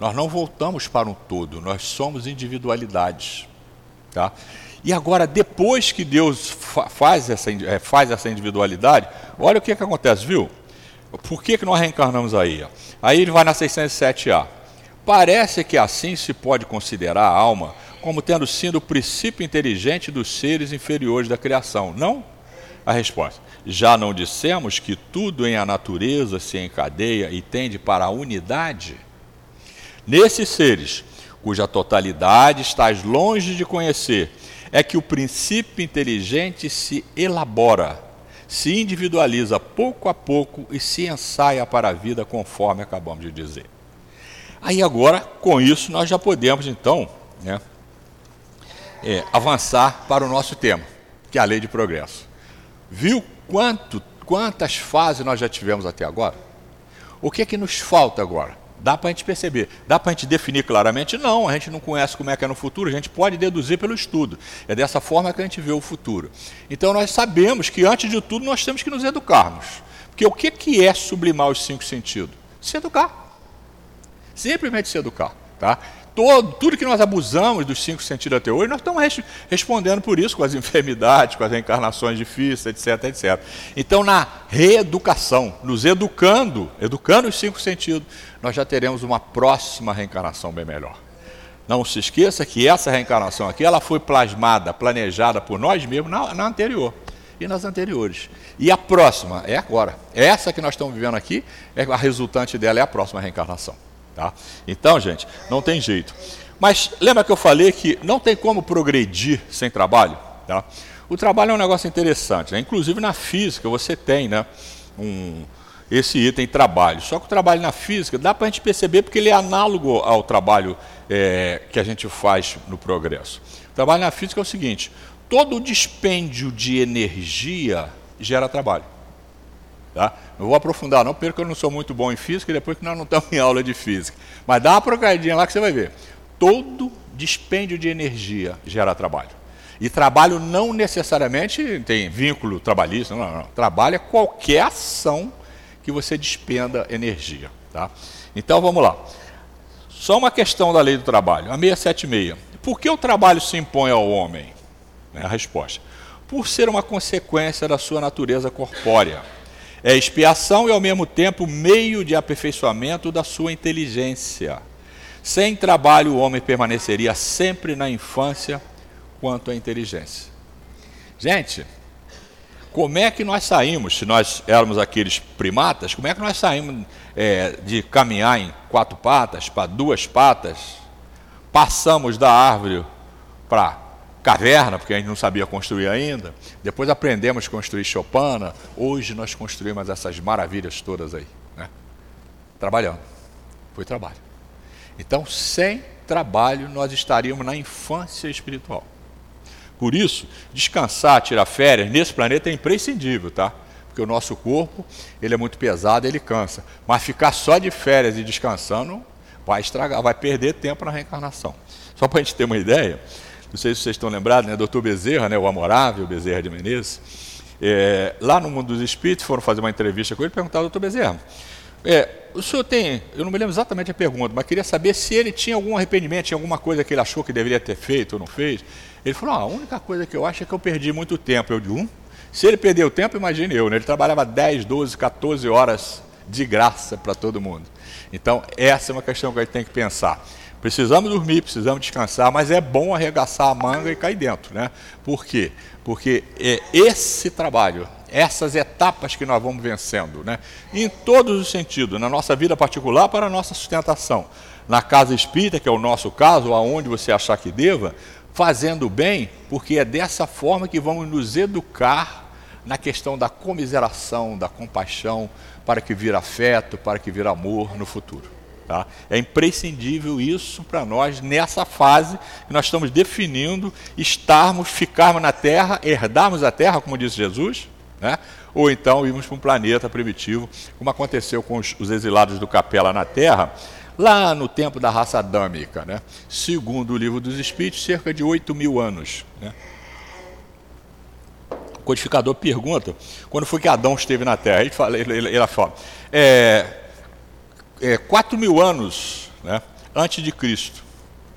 Nós não voltamos para um todo, nós somos individualidades. Tá? E agora, depois que Deus faz essa, é, faz essa individualidade, olha o que, que acontece, viu? Por que, que nós reencarnamos aí? Aí ele vai na 607A. Parece que assim se pode considerar a alma como tendo sido o princípio inteligente dos seres inferiores da criação. Não? A resposta: já não dissemos que tudo em a natureza se encadeia e tende para a unidade? Nesses seres, cuja totalidade estás longe de conhecer, é que o princípio inteligente se elabora, se individualiza pouco a pouco e se ensaia para a vida, conforme acabamos de dizer. Aí agora, com isso, nós já podemos então né, é, avançar para o nosso tema, que é a lei de progresso. Viu quanto, quantas fases nós já tivemos até agora? O que é que nos falta agora? Dá para a gente perceber. Dá para a gente definir claramente? Não, a gente não conhece como é que é no futuro, a gente pode deduzir pelo estudo. É dessa forma que a gente vê o futuro. Então nós sabemos que, antes de tudo, nós temos que nos educarmos. Porque o que, que é sublimar os cinco sentidos? Se educar. Simplesmente se educar. Tá? todo, tudo que nós abusamos dos cinco sentidos até hoje, nós estamos res, respondendo por isso, com as enfermidades, com as reencarnações difíceis, etc, etc. Então, na reeducação, nos educando, educando os cinco sentidos, nós já teremos uma próxima reencarnação bem melhor. Não se esqueça que essa reencarnação aqui, ela foi plasmada, planejada por nós mesmos na, na anterior e nas anteriores. E a próxima é agora. Essa que nós estamos vivendo aqui, é a resultante dela é a próxima reencarnação. Tá? Então, gente, não tem jeito. Mas lembra que eu falei que não tem como progredir sem trabalho? Tá? O trabalho é um negócio interessante. Né? Inclusive na física você tem né, um, esse item trabalho. Só que o trabalho na física dá para a gente perceber porque ele é análogo ao trabalho é, que a gente faz no progresso. O trabalho na física é o seguinte: todo o dispêndio de energia gera trabalho. Tá? Não vou aprofundar não, porque eu não sou muito bom em física e depois que nós não estamos em aula de física. Mas dá uma procadinha lá que você vai ver. Todo dispêndio de energia gera trabalho. E trabalho não necessariamente tem vínculo trabalhista, não, não. Trabalho é qualquer ação que você despenda energia. Tá? Então vamos lá. Só uma questão da lei do trabalho, a 676. Por que o trabalho se impõe ao homem? É a resposta. Por ser uma consequência da sua natureza corpórea é expiação e, ao mesmo tempo, meio de aperfeiçoamento da sua inteligência. Sem trabalho, o homem permaneceria sempre na infância quanto à inteligência. Gente, como é que nós saímos, se nós éramos aqueles primatas, como é que nós saímos é, de caminhar em quatro patas para duas patas, passamos da árvore para caverna, porque a gente não sabia construir ainda. Depois aprendemos a construir Chopana. Hoje nós construímos essas maravilhas todas aí. Né? Trabalhando. Foi trabalho. Então, sem trabalho, nós estaríamos na infância espiritual. Por isso, descansar, tirar férias nesse planeta é imprescindível, tá? Porque o nosso corpo, ele é muito pesado, ele cansa. Mas ficar só de férias e descansando vai estragar, vai perder tempo na reencarnação. Só para a gente ter uma ideia, não sei se vocês estão lembrados, né? Doutor Bezerra, né? o amorável Bezerra de Menezes, é, lá no Mundo dos Espíritos, foram fazer uma entrevista com ele e perguntaram, doutor Bezerra, é, o senhor tem, eu não me lembro exatamente a pergunta, mas queria saber se ele tinha algum arrependimento, tinha alguma coisa que ele achou que deveria ter feito ou não fez. Ele falou, ah, a única coisa que eu acho é que eu perdi muito tempo. Eu digo, um, se ele perdeu tempo, imagine eu, né? ele trabalhava 10, 12, 14 horas de graça para todo mundo. Então, essa é uma questão que a gente tem que pensar. Precisamos dormir, precisamos descansar, mas é bom arregaçar a manga e cair dentro, né? Por quê? Porque é esse trabalho, essas etapas que nós vamos vencendo, né? Em todos os sentidos, na nossa vida particular para a nossa sustentação, na casa espírita, que é o nosso caso, aonde você achar que deva, fazendo bem, porque é dessa forma que vamos nos educar na questão da comiseração, da compaixão, para que vira afeto, para que vira amor no futuro. Tá? É imprescindível isso para nós nessa fase que nós estamos definindo estarmos, ficarmos na Terra, herdarmos a Terra, como disse Jesus, né? ou então irmos para um planeta primitivo, como aconteceu com os, os exilados do Capela na Terra, lá no tempo da raça adâmica. Né? Segundo o livro dos Espíritos, cerca de 8 mil anos. Né? O codificador pergunta quando foi que Adão esteve na Terra. Ele fala, ele, ele, ele fala é, é, 4 mil anos né, antes de Cristo,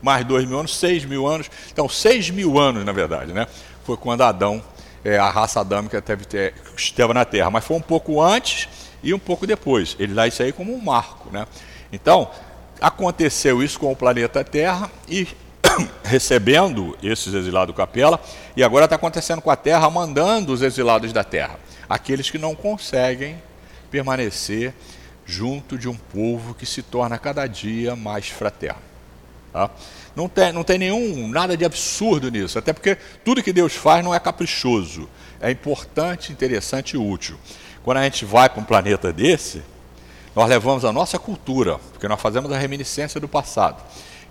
mais 2 mil anos, 6 mil anos. Então, 6 mil anos, na verdade, né, foi quando Adão, é, a raça adâmica, teve, é, esteve na Terra. Mas foi um pouco antes e um pouco depois. Ele dá isso aí como um marco. Né? Então, aconteceu isso com o planeta Terra e recebendo esses exilados do capela, e agora está acontecendo com a Terra, mandando os exilados da Terra, aqueles que não conseguem permanecer junto de um povo que se torna cada dia mais fraterno. Tá? Não, tem, não tem nenhum nada de absurdo nisso, até porque tudo que Deus faz não é caprichoso, é importante, interessante e útil. Quando a gente vai para um planeta desse, nós levamos a nossa cultura, porque nós fazemos a reminiscência do passado.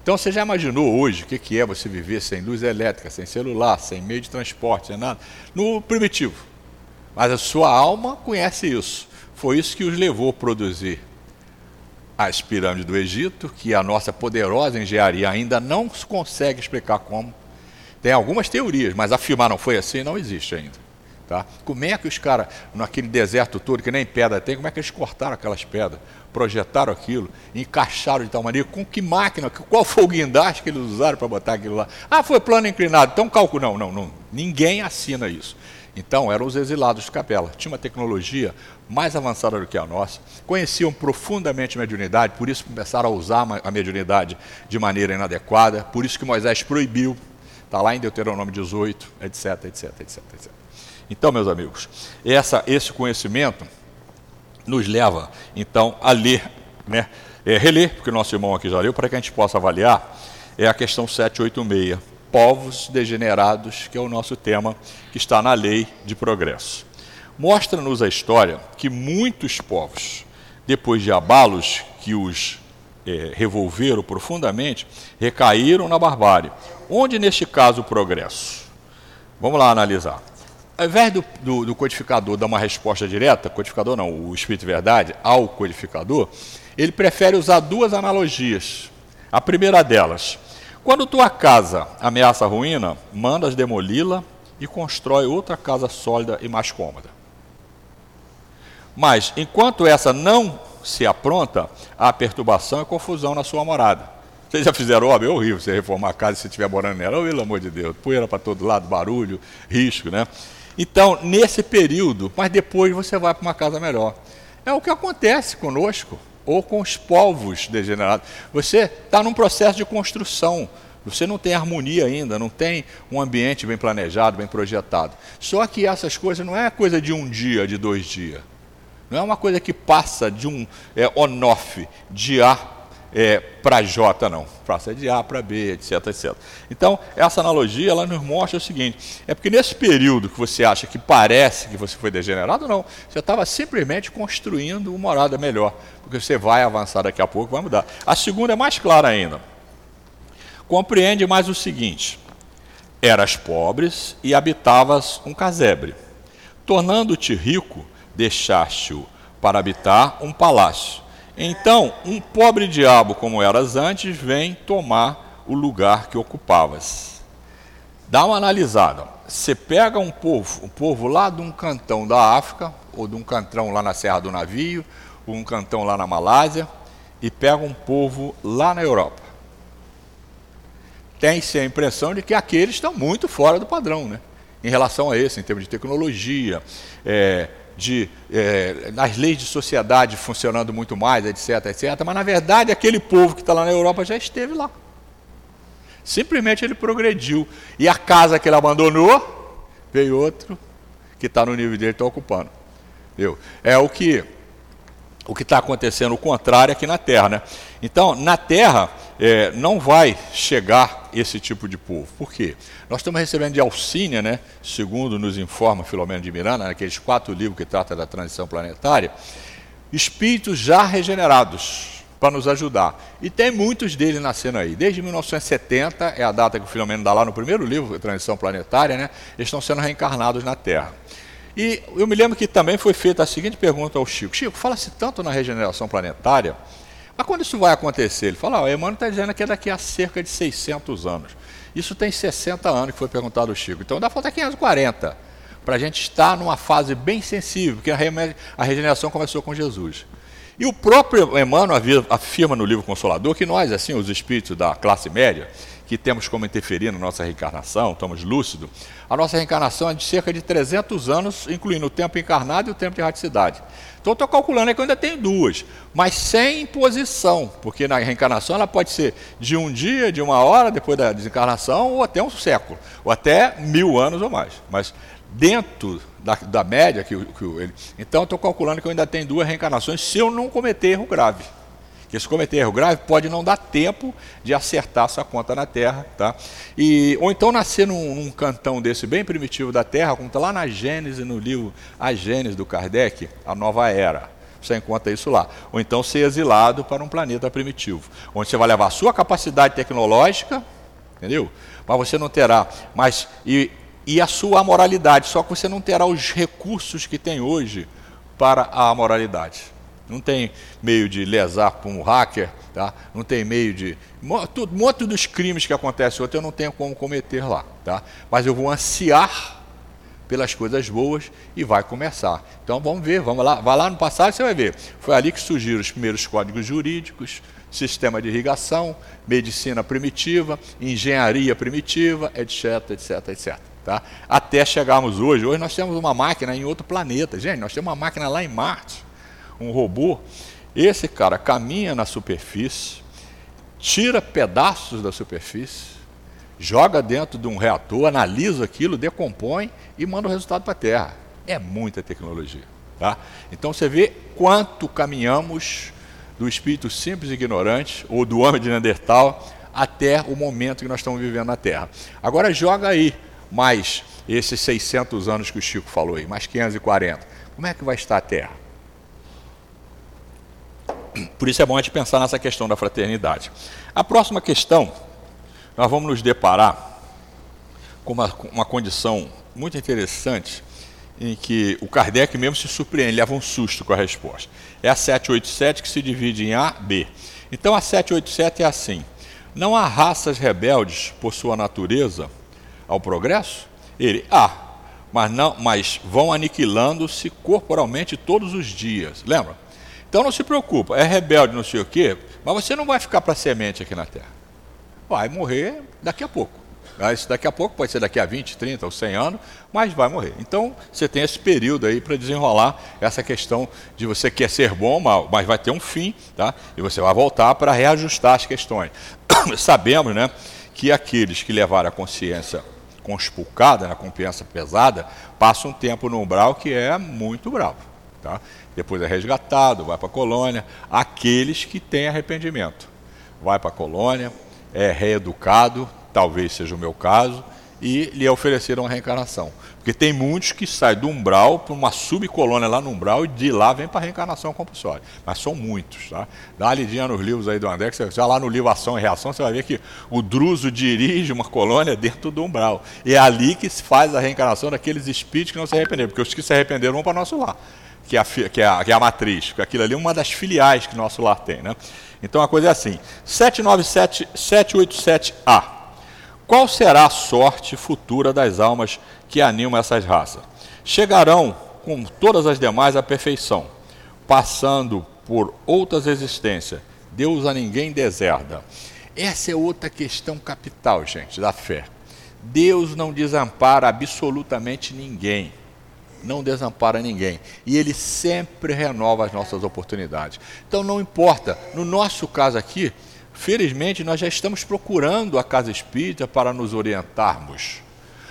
Então você já imaginou hoje o que é você viver sem luz elétrica, sem celular, sem meio de transporte, sem nada? No primitivo. Mas a sua alma conhece isso. Foi isso que os levou a produzir as pirâmides do Egito, que a nossa poderosa engenharia ainda não consegue explicar como. Tem algumas teorias, mas afirmar não foi assim não existe ainda. Tá? Como é que os caras, naquele deserto todo, que nem pedra tem, como é que eles cortaram aquelas pedras, projetaram aquilo, encaixaram de tal maneira, com que máquina, qual foi o guindaste que eles usaram para botar aquilo lá? Ah, foi plano inclinado, então cálculo. Não, não, não. Ninguém assina isso. Então, eram os exilados de capela. Tinha uma tecnologia mais avançada do que a nossa, conheciam profundamente a mediunidade, por isso começaram a usar a mediunidade de maneira inadequada, por isso que Moisés proibiu, está lá em Deuteronômio 18, etc, etc, etc, etc. Então, meus amigos, essa, esse conhecimento nos leva, então, a ler, né? É, reler, porque o nosso irmão aqui já leu, para que a gente possa avaliar, é a questão 786, povos degenerados, que é o nosso tema que está na lei de progresso. Mostra-nos a história que muitos povos, depois de abalos que os é, revolveram profundamente, recaíram na barbárie. Onde, neste caso, o progresso? Vamos lá analisar. Ao invés do, do, do, codificador dar uma resposta direta, codificador não, o Espírito Verdade, ao codificador, ele prefere usar duas analogias. A primeira delas, quando tua casa ameaça a ruína, mandas demoli-la e constrói outra casa sólida e mais cômoda. Mas, enquanto essa não se apronta, há perturbação e confusão na sua morada. Vocês já fizeram obra? É horrível você reformar a casa se estiver morando nela. Oh, pelo amor de Deus, poeira para todo lado, barulho, risco, né? Então, nesse período, mas depois você vai para uma casa melhor. É o que acontece conosco ou com os povos degenerados. Você está num processo de construção. Você não tem harmonia ainda, não tem um ambiente bem planejado, bem projetado. Só que essas coisas não é coisa de um dia, de dois dias. Não é uma coisa que passa de um é, on-off, de A é, para J, não. Passa de A para B, etc, etc. Então, essa analogia ela nos mostra o seguinte: é porque nesse período que você acha que parece que você foi degenerado, não. Você estava simplesmente construindo uma morada melhor. Porque você vai avançar daqui a pouco, vai mudar. A segunda é mais clara ainda. Compreende mais o seguinte: eras pobres e habitavas um casebre. Tornando-te rico, deixaste-o para habitar um palácio então, um pobre diabo como eras antes vem tomar o lugar que ocupavas. Dá uma analisada. Você pega um povo, um povo lá de um cantão da África, ou de um cantão lá na Serra do Navio, ou um cantão lá na Malásia, e pega um povo lá na Europa. Tem-se a impressão de que aqueles estão muito fora do padrão, né? Em relação a esse, em termos de tecnologia, é, de é, as leis de sociedade funcionando muito mais, etc, etc. Mas na verdade aquele povo que está lá na Europa já esteve lá. Simplesmente ele progrediu. E a casa que ele abandonou, veio outro que está no nível dele, está ocupando. Viu? É o que o que está acontecendo, o contrário aqui na Terra. Né? Então, na Terra, é, não vai chegar esse tipo de povo. Por quê? Nós estamos recebendo de Alcínia, né, segundo nos informa Filomeno de Miranda, naqueles quatro livros que trata da transição planetária, espíritos já regenerados. para nos ajudar. E tem muitos deles nascendo aí. Desde 1970, é a data que o Filomeno dá lá no primeiro livro, Transição Planetária, né? eles estão sendo reencarnados na Terra. E eu me lembro que também foi feita a seguinte pergunta ao Chico: Chico, fala-se tanto na regeneração planetária, mas quando isso vai acontecer? Ele fala: o Emmanuel está dizendo que é daqui a cerca de 600 anos. Isso tem 60 anos que foi perguntado ao Chico. Então dá falta 540 para a gente estar numa fase bem sensível, porque a regeneração começou com Jesus. E o próprio Emmanuel afirma no livro Consolador que nós, assim, os espíritos da classe média, que temos como interferir na nossa reencarnação, estamos lúcidos, a nossa reencarnação é de cerca de 300 anos, incluindo o tempo encarnado e o tempo de erraticidade. Então, estou calculando que eu ainda tenho duas, mas sem posição, porque na reencarnação ela pode ser de um dia, de uma hora depois da desencarnação, ou até um século, ou até mil anos ou mais. Mas dentro da, da média que, que ele. Então, estou calculando que eu ainda tenho duas reencarnações se eu não cometer erro grave. Porque se cometer erro grave, pode não dar tempo de acertar sua conta na Terra. Tá? E, ou então nascer num, num cantão desse bem primitivo da Terra, como está lá na Gênese, no livro A Gênese do Kardec, a nova era. Você encontra isso lá. Ou então ser exilado para um planeta primitivo, onde você vai levar a sua capacidade tecnológica, entendeu? Mas você não terá. Mas, e e a sua moralidade, só que você não terá os recursos que tem hoje para a moralidade. Não tem meio de lesar para um hacker, tá? não tem meio de. Muito dos crimes que acontecem hoje eu não tenho como cometer lá. Tá? Mas eu vou ansiar pelas coisas boas e vai começar. Então vamos ver, vamos lá, vai lá no passado você vai ver. Foi ali que surgiram os primeiros códigos jurídicos, sistema de irrigação, medicina primitiva, engenharia primitiva, etc, etc, etc. Tá? Até chegarmos hoje. Hoje nós temos uma máquina em outro planeta. Gente, nós temos uma máquina lá em Marte, um robô. Esse cara caminha na superfície, tira pedaços da superfície, joga dentro de um reator, analisa aquilo, decompõe e manda o resultado para a Terra. É muita tecnologia. Tá? Então você vê quanto caminhamos do espírito simples e ignorante, ou do homem de Neandertal, até o momento que nós estamos vivendo na Terra. Agora joga aí mais esses 600 anos que o Chico falou aí, mais 540. Como é que vai estar a Terra? Por isso é bom a gente pensar nessa questão da fraternidade. A próxima questão, nós vamos nos deparar com uma, uma condição muito interessante em que o Kardec mesmo se surpreende, leva um susto com a resposta. É a 787 que se divide em A, B. Então a 787 é assim: não há raças rebeldes por sua natureza ao progresso? Ele, ah, mas não, mas vão aniquilando-se corporalmente todos os dias. Lembra? Então não se preocupa, é rebelde, não sei o quê, mas você não vai ficar para semente aqui na Terra. Vai morrer daqui a pouco. Isso daqui a pouco pode ser daqui a 20, 30 ou 100 anos, mas vai morrer. Então você tem esse período aí para desenrolar essa questão de você quer ser bom mas vai ter um fim, tá? E você vai voltar para reajustar as questões. Sabemos, né, que aqueles que levaram a consciência conspulcada, na confiança pesada, passa um tempo no umbral que é muito bravo. Tá? Depois é resgatado, vai para a colônia. Aqueles que têm arrependimento. Vai para a colônia, é reeducado, talvez seja o meu caso, e lhe ofereceram a reencarnação. Porque tem muitos que saem do umbral para uma subcolônia lá no umbral e de lá vem para a reencarnação compulsória. Mas são muitos. Tá? Dá uma lidinha nos livros aí do André, que você, já lá no livro Ação e Reação, você vai ver que o Druso dirige uma colônia dentro do umbral. E é ali que se faz a reencarnação daqueles espíritos que não se arrependeram. Porque os que se arrependeram vão para nosso lar, que é, a, que, é a, que é a matriz. Porque aquilo ali é uma das filiais que nosso lar tem. Né? Então a coisa é assim: 797, 787A. Qual será a sorte futura das almas que animam essas raças? Chegarão, com todas as demais, à perfeição, passando por outras existências. Deus a ninguém deserda. Essa é outra questão capital, gente, da fé. Deus não desampara absolutamente ninguém. Não desampara ninguém. E Ele sempre renova as nossas oportunidades. Então não importa, no nosso caso aqui, Felizmente, nós já estamos procurando a casa espírita para nos orientarmos.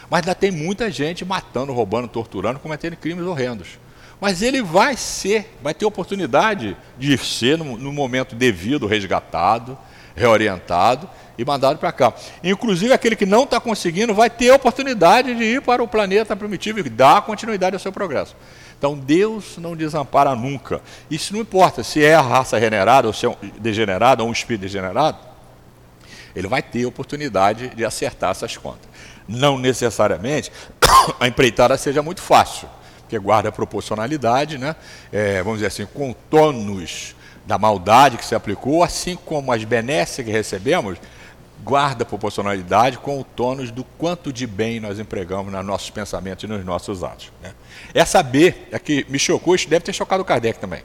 Mas ainda tem muita gente matando, roubando, torturando, cometendo crimes horrendos. Mas ele vai ser, vai ter oportunidade de ser, no, no momento devido, resgatado, reorientado e mandado para cá. Inclusive, aquele que não está conseguindo vai ter a oportunidade de ir para o planeta primitivo e dar continuidade ao seu progresso. Então Deus não desampara nunca. Isso não importa se é a raça regenerada ou se é um degenerado ou um espírito degenerado, ele vai ter oportunidade de acertar essas contas. Não necessariamente a empreitada seja muito fácil, porque guarda a proporcionalidade, né? É, vamos dizer assim, com tônus da maldade que se aplicou, assim como as benesses que recebemos, guarda proporcionalidade com o tônus do quanto de bem nós empregamos nos nossos pensamentos e nos nossos atos. Né? Essa B é que me chocou, isso deve ter chocado o Kardec também.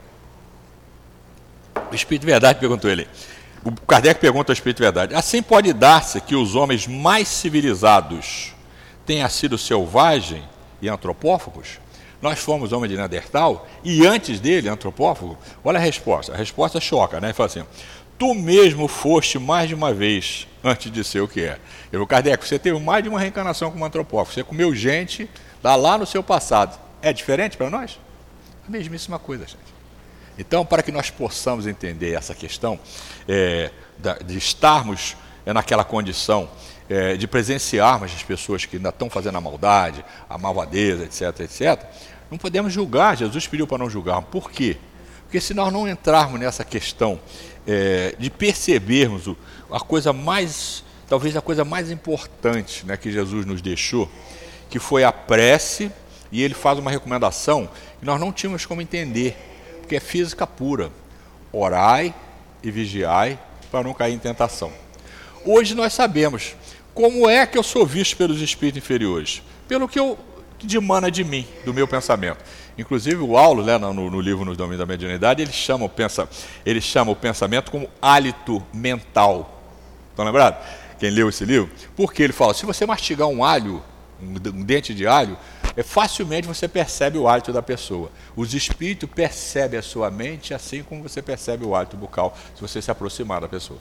O Espírito de Verdade perguntou ele. O Kardec pergunta ao Espírito de Verdade: assim pode dar-se que os homens mais civilizados tenham sido selvagens e antropófagos? Nós fomos homens de Neandertal e antes dele, antropófago? Olha a resposta. A resposta choca, né? Ele fala assim: Tu mesmo foste mais de uma vez antes de ser o que é. Eu, Kardec, você teve mais de uma reencarnação como antropófago. Você comeu gente lá, lá no seu passado. É diferente para nós? A mesmíssima coisa, gente. Então, para que nós possamos entender essa questão é, de estarmos é, naquela condição é, de presenciarmos as pessoas que ainda estão fazendo a maldade, a malvadeza, etc, etc, não podemos julgar. Jesus pediu para não julgar. Por quê? Porque se nós não entrarmos nessa questão é, de percebermos o, a coisa mais, talvez a coisa mais importante né, que Jesus nos deixou, que foi a prece, e ele faz uma recomendação que nós não tínhamos como entender, porque é física pura. Orai e vigiai para não cair em tentação. Hoje nós sabemos como é que eu sou visto pelos espíritos inferiores? Pelo que eu que demana de mim, do meu pensamento. Inclusive o Aulo, né, no, no, livro Nos Domínios da Mediunidade, ele chama, o pensa, ele chama o pensamento como hálito mental. Estão lembrados? Quem leu esse livro? Porque ele fala, se você mastigar um alho, um, dente de alho, é, facilmente você percebe o hálito da pessoa. Os espíritos percebem a sua mente assim como você percebe o hálito bucal, se você se aproximar da pessoa.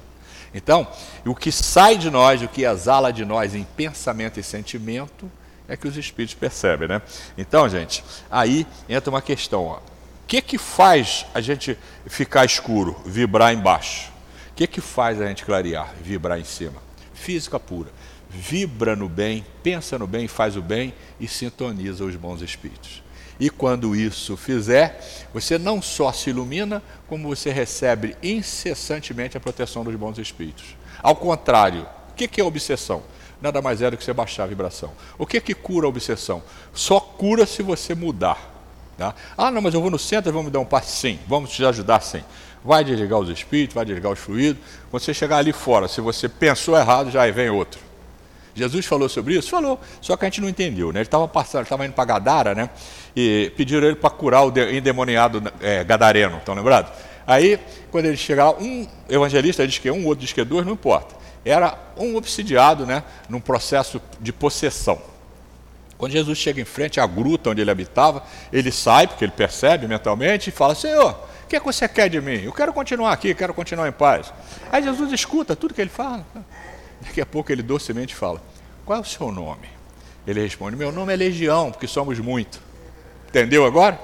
Então, o que sai de nós, o que exala de nós em pensamento e sentimento, é que os espíritos percebem, né? Então, gente, aí entra uma questão, ó. O que que faz a gente ficar escuro, vibrar embaixo? O que que faz a gente clarear, vibrar em cima? Física pura. Vibra no bem, pensa no bem, faz o bem e sintoniza os bons espíritos. E quando isso fizer, você não só se ilumina, como você recebe incessantemente a proteção dos bons espíritos. Ao contrário, o que é obsessão? Nada mais é do que você baixar a vibração. O que que cura a obsessão? Só cura se você mudar. Tá? Ah, não, mas eu vou no centro e vamos dar um passe? Sim, vamos te ajudar sim. Vai desligar os espíritos, vai desligar os fluidos. Quando você chegar ali fora, se você pensou errado, já vem outro. Jesus falou sobre isso? Falou, só que a gente não entendeu. Né? Ele estava passando, estava indo para Gadara, né? E pediram ele para curar o endemoniado é, gadareno, estão lembrados? Aí, quando ele chegar, um evangelista diz que é um, outro diz que é dois, não importa era um obsidiado né, num processo de possessão. Quando Jesus chega em frente à gruta onde ele habitava, ele sai, porque ele percebe mentalmente, e fala: Senhor, o que, é que você quer de mim? Eu quero continuar aqui, quero continuar em paz. Aí Jesus escuta tudo que ele fala. Daqui a pouco ele docemente fala: Qual é o seu nome? Ele responde: Meu nome é Legião, porque somos muito. Entendeu agora?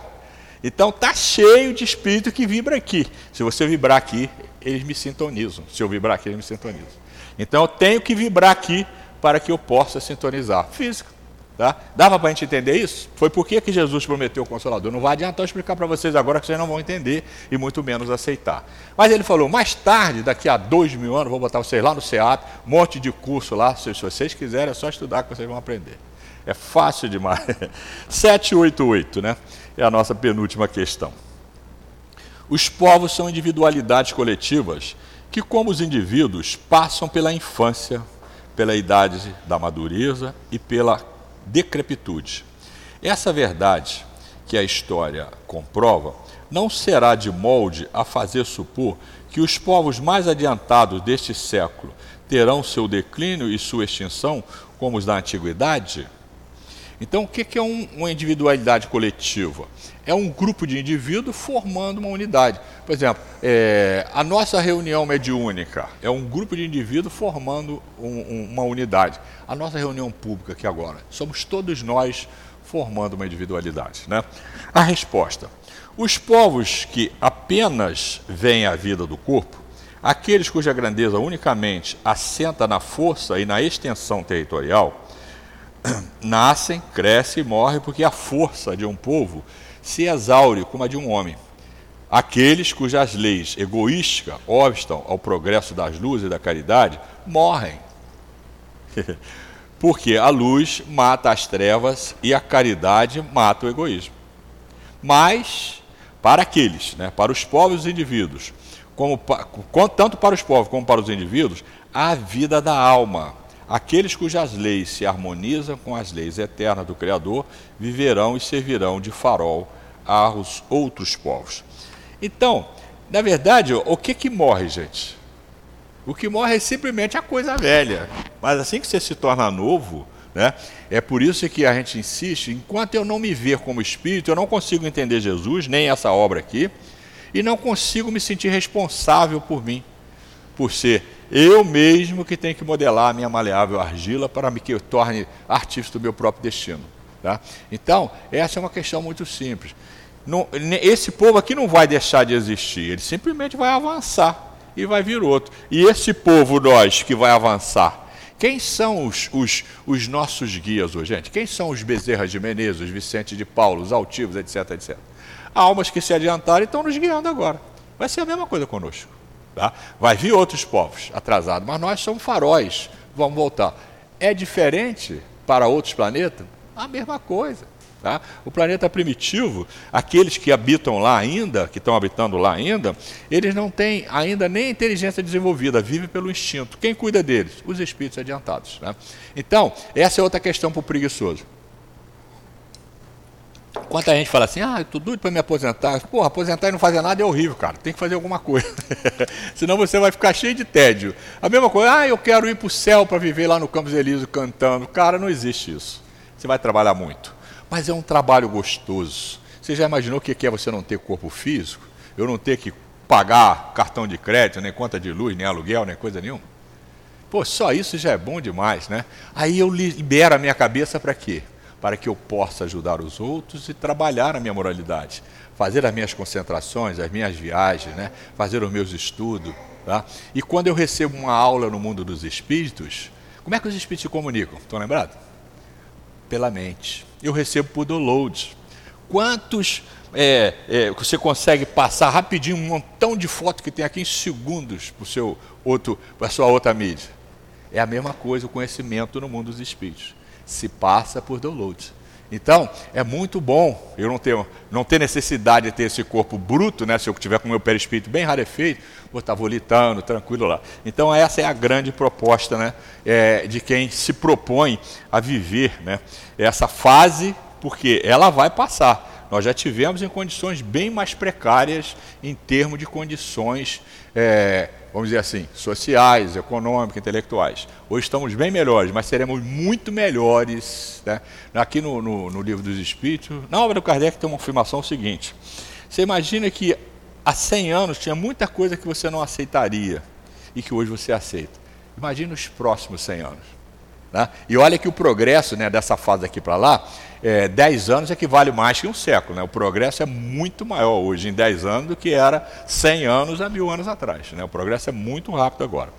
Então tá cheio de espírito que vibra aqui. Se você vibrar aqui, eles me sintonizam. Se eu vibrar aqui, eles me sintonizam. Então eu tenho que vibrar aqui para que eu possa sintonizar. Física. Tá? Dava para a gente entender isso? Foi por que, Jesus prometeu o Consolador. Não vai adiantar eu explicar para vocês agora que vocês não vão entender e muito menos aceitar. Mas ele falou, mais tarde, daqui a dois mil anos, vou botar vocês lá no CEAP, um monte de curso lá, se vocês quiserem, é só estudar que vocês vão aprender. É fácil demais. 788, né? É a nossa penúltima questão. Os povos são individualidades coletivas que, como os indivíduos, passam pela infância, pela idade da madureza e pela decrepitude. Essa verdade que a história comprova não será de molde a fazer supor que os povos mais adiantados deste século terão seu declínio e sua extinção como os da antiguidade? Então, o que é uma individualidade coletiva? É um grupo de indivíduos formando uma unidade. Por exemplo, é, a nossa reunião mediúnica é um grupo de indivíduos formando um, um, uma unidade. A nossa reunião pública aqui agora, somos todos nós formando uma individualidade. Né? A resposta: os povos que apenas veem a vida do corpo, aqueles cuja grandeza unicamente assenta na força e na extensão territorial, nascem, crescem e morrem porque a força de um povo se exaure como a de um homem. Aqueles cujas leis egoísticas obstam ao progresso das luzes e da caridade morrem. Porque a luz mata as trevas e a caridade mata o egoísmo. Mas, para aqueles, né, para os povos e indivíduos, como, tanto para os povos como para os indivíduos, a vida da alma. Aqueles cujas leis se harmonizam com as leis eternas do Criador viverão e servirão de farol aos outros povos. Então, na verdade, o que que morre, gente? O que morre é simplesmente a coisa velha. Mas assim que você se torna novo, né? É por isso que a gente insiste, enquanto eu não me ver como espírito, eu não consigo entender Jesus, nem essa obra aqui, e não consigo me sentir responsável por mim, por ser eu mesmo que tenho que modelar a minha maleável argila para que eu torne artista do meu próprio destino. Tá? Então, essa é uma questão muito simples. Não, esse povo aqui não vai deixar de existir, ele simplesmente vai avançar e vai vir outro. E esse povo, nós, que vai avançar, quem são os, os, os nossos guias hoje, gente? Quem são os Bezerras de Menezes, os Vicente de Paulo, os Altivos, etc, etc? Almas que se adiantaram e estão nos guiando agora. Vai ser a mesma coisa conosco. Tá? Vai vir outros povos atrasados, mas nós somos faróis. Vamos voltar. É diferente para outros planetas? A mesma coisa. Tá? O planeta primitivo, aqueles que habitam lá ainda, que estão habitando lá ainda, eles não têm ainda nem inteligência desenvolvida, vivem pelo instinto. Quem cuida deles? Os espíritos adiantados. Né? Então, essa é outra questão para o preguiçoso. Quanta gente fala assim, ah, eu estou doido para me aposentar. Pô, aposentar e não fazer nada é horrível, cara. Tem que fazer alguma coisa. Senão você vai ficar cheio de tédio. A mesma coisa, ah, eu quero ir para o céu para viver lá no Campos Elíseos cantando. Cara, não existe isso. Você vai trabalhar muito. Mas é um trabalho gostoso. Você já imaginou o que é você não ter corpo físico? Eu não ter que pagar cartão de crédito, nem conta de luz, nem aluguel, nem coisa nenhuma? Pô, só isso já é bom demais, né? Aí eu libero a minha cabeça para quê? Para que eu possa ajudar os outros e trabalhar na minha moralidade, fazer as minhas concentrações, as minhas viagens, né? fazer os meus estudos. Tá? E quando eu recebo uma aula no mundo dos espíritos, como é que os espíritos se comunicam? Estão lembrados? Pela mente eu recebo por download. Quantos é, é, você consegue passar rapidinho um montão de fotos que tem aqui em segundos para seu outro, para sua outra mídia? É a mesma coisa o conhecimento no mundo dos espíritos. Se passa por download. Então, é muito bom eu não ter, não ter necessidade de ter esse corpo bruto, né? se eu tiver com o meu perispírito bem rarefeito, vou estar volitando, tranquilo lá. Então, essa é a grande proposta né? É, de quem se propõe a viver né? essa fase, porque ela vai passar. Nós já tivemos em condições bem mais precárias em termos de condições, é, vamos dizer assim, sociais, econômicas, intelectuais. Hoje estamos bem melhores, mas seremos muito melhores. Né? Aqui no, no, no, livro dos Espíritos, na obra do Kardec tem uma afirmação seguinte. Você imagina que há 100 anos tinha muita coisa que você não aceitaria e que hoje você aceita. Imagina os próximos 100 anos. Né? E olha que o progresso né, dessa fase aqui para lá, é, 10 anos equivale mais que um século. Né? O progresso é muito maior hoje em 10 anos do que era 100 anos a mil anos atrás. Né? O progresso é muito rápido agora.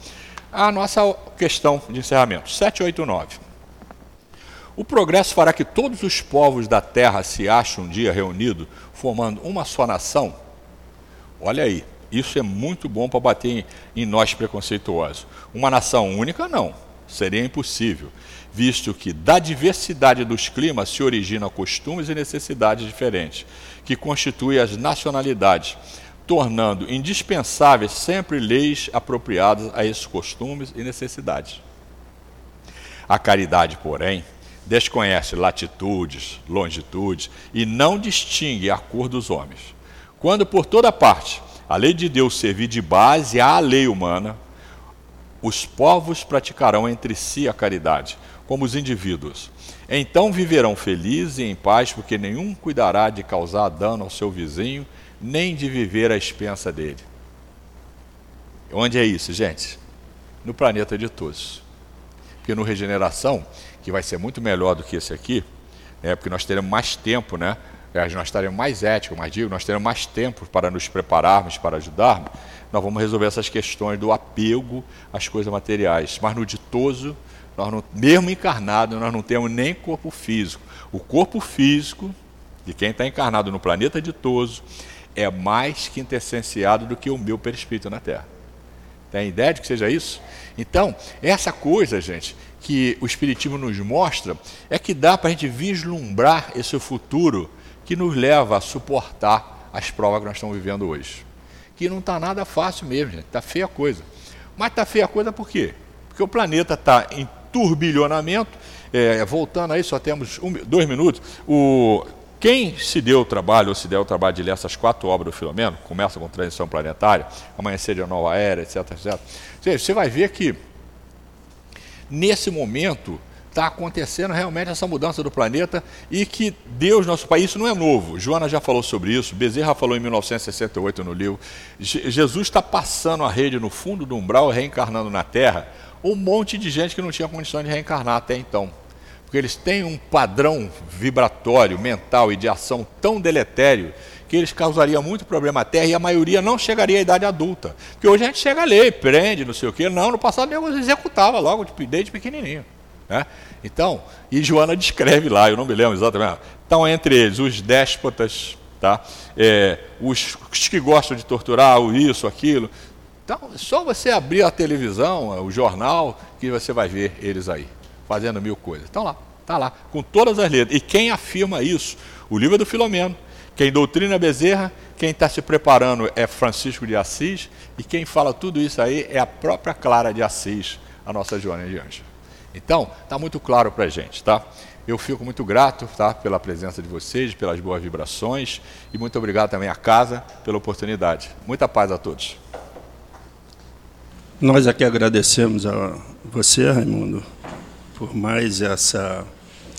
A nossa questão de encerramento, 789. O progresso fará que todos os povos da terra se achem um dia reunidos, formando uma só nação? Olha aí, isso é muito bom para bater em, em nós preconceituosos. Uma nação única, não seria impossível, visto que da diversidade dos climas se originam costumes e necessidades diferentes, que constituem as nacionalidades, tornando indispensáveis sempre leis apropriadas a esses costumes e necessidades. A caridade, porém, desconhece latitudes, longitudes e não distingue a cor dos homens. Quando por toda parte a lei de Deus servir de base à lei humana, os povos praticarão entre si a caridade, como os indivíduos. Então viverão felizes e em paz, porque nenhum cuidará de causar dano ao seu vizinho, nem de viver à expensa dele. Onde é isso, gente? No planeta de todos. Porque no Regeneração, que vai ser muito melhor do que esse aqui, né, porque nós teremos mais tempo, né? Nós estaremos mais éticos, mais digo, nós teremos mais tempo para nos prepararmos, para ajudarmos nós vamos resolver essas questões do apego às coisas materiais. Mas no ditoso, nós não, mesmo encarnado, nós não temos nem corpo físico. O corpo físico de quem está encarnado no planeta ditoso é mais quintessenciado do que o meu perispírito na Terra. Tem ideia de que seja isso? Então, essa coisa, gente, que o Espiritismo nos mostra, é que dá para a gente vislumbrar esse futuro que nos leva a suportar as provas que nós estamos vivendo hoje. Que não está nada fácil mesmo, gente. Está feia a coisa. Mas está feia a coisa por quê? Porque o planeta está em turbilhonamento. É, voltando aí, só temos um, dois minutos. O, quem se deu o trabalho, ou se der o trabalho de ler essas quatro obras do Filomeno, começa com Transição Planetária, Amanhecer de Nova Era, etc, etc, você vai ver que, nesse momento, está acontecendo realmente essa mudança do planeta e que Deus, nosso país, isso não é novo. Joana já falou sobre isso, Bezerra falou em 1968 no livro. Jesus está passando a rede no fundo do umbral, reencarnando na Terra, um monte de gente que não tinha condições de reencarnar até então porque eles têm um padrão vibratório, mental e de ação tão deletério que eles causariam muito problema à Terra e a maioria não chegaria à idade adulta. Porque hoje a gente chega a lei, prende, não sei o quê. Não, no passado eu executava logo, desde pequenininho. Né? Então, e Joana descreve lá, eu não me lembro exatamente. Então, entre eles, os déspotas, tá? É, os que gostam de torturar, o isso, aquilo. Então, só você abrir a televisão, o jornal, que você vai ver eles aí fazendo mil coisas. Estão lá, está lá, com todas as letras. E quem afirma isso? O livro é do Filomeno. Quem doutrina Bezerra, quem está se preparando é Francisco de Assis, e quem fala tudo isso aí é a própria Clara de Assis, a nossa Joana de Anjo. Então, está muito claro para a gente, tá? Eu fico muito grato tá, pela presença de vocês, pelas boas vibrações e muito obrigado também à casa pela oportunidade. Muita paz a todos. Nós aqui agradecemos a você, Raimundo, por mais essa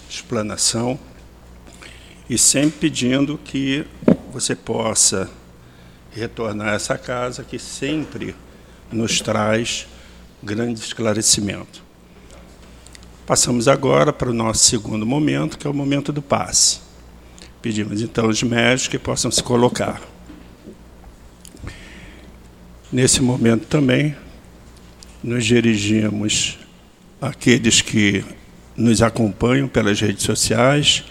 explanação e sempre pedindo que você possa retornar a essa casa que sempre nos traz grande esclarecimento. Passamos agora para o nosso segundo momento, que é o momento do passe. Pedimos então aos médicos que possam se colocar. Nesse momento também, nos dirigimos aqueles que nos acompanham pelas redes sociais,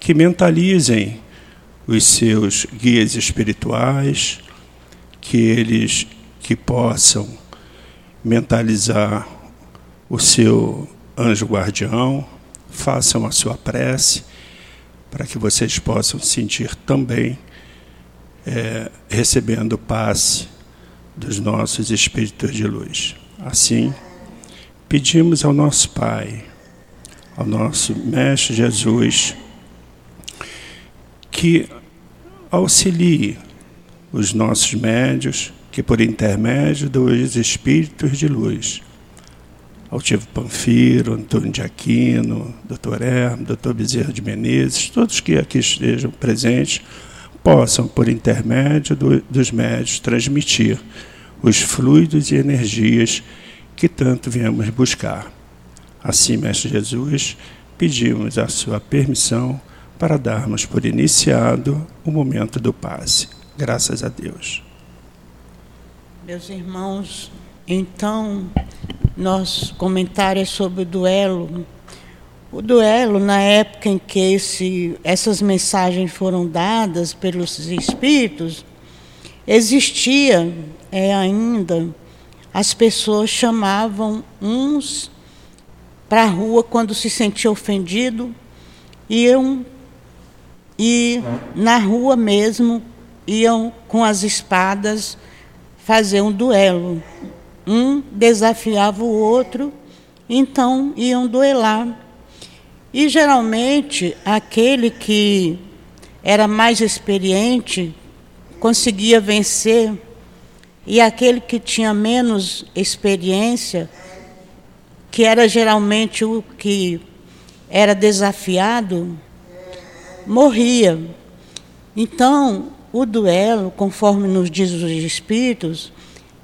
que mentalizem os seus guias espirituais, que eles que possam mentalizar o seu anjo guardião, façam a sua prece, para que vocês possam sentir também é, recebendo passe dos nossos espíritos de luz. Assim, pedimos ao nosso Pai, ao nosso Mestre Jesus, que auxilie os nossos médios, que por intermédio dos Espíritos de Luz, Altivo Panfiro, Antônio de Aquino, Dr. Hermo, Dr. Bezerra de Menezes, todos que aqui estejam presentes, possam, por intermédio do, dos médios, transmitir os fluidos e energias que tanto viemos buscar. Assim, Mestre Jesus, pedimos a sua permissão para darmos por iniciado o momento do passe. Graças a Deus. Meus irmãos, então, nosso comentário é sobre o duelo. O duelo, na época em que esse, essas mensagens foram dadas pelos espíritos, existia é, ainda as pessoas chamavam uns para a rua quando se sentia ofendido, iam e na rua mesmo iam com as espadas fazer um duelo. Um desafiava o outro, então iam duelar. E geralmente aquele que era mais experiente conseguia vencer e aquele que tinha menos experiência, que era geralmente o que era desafiado, morria. Então, o duelo, conforme nos diz os espíritos,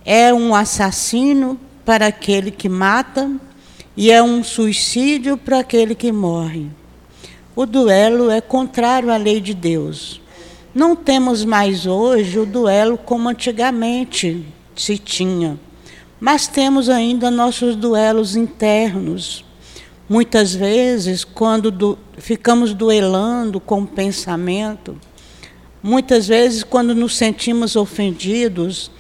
é um assassino para aquele que mata e é um suicídio para aquele que morre. O duelo é contrário à lei de Deus. Não temos mais hoje o duelo como antigamente se tinha, mas temos ainda nossos duelos internos. Muitas vezes, quando ficamos duelando com o pensamento. Muitas vezes, quando nos sentimos ofendidos,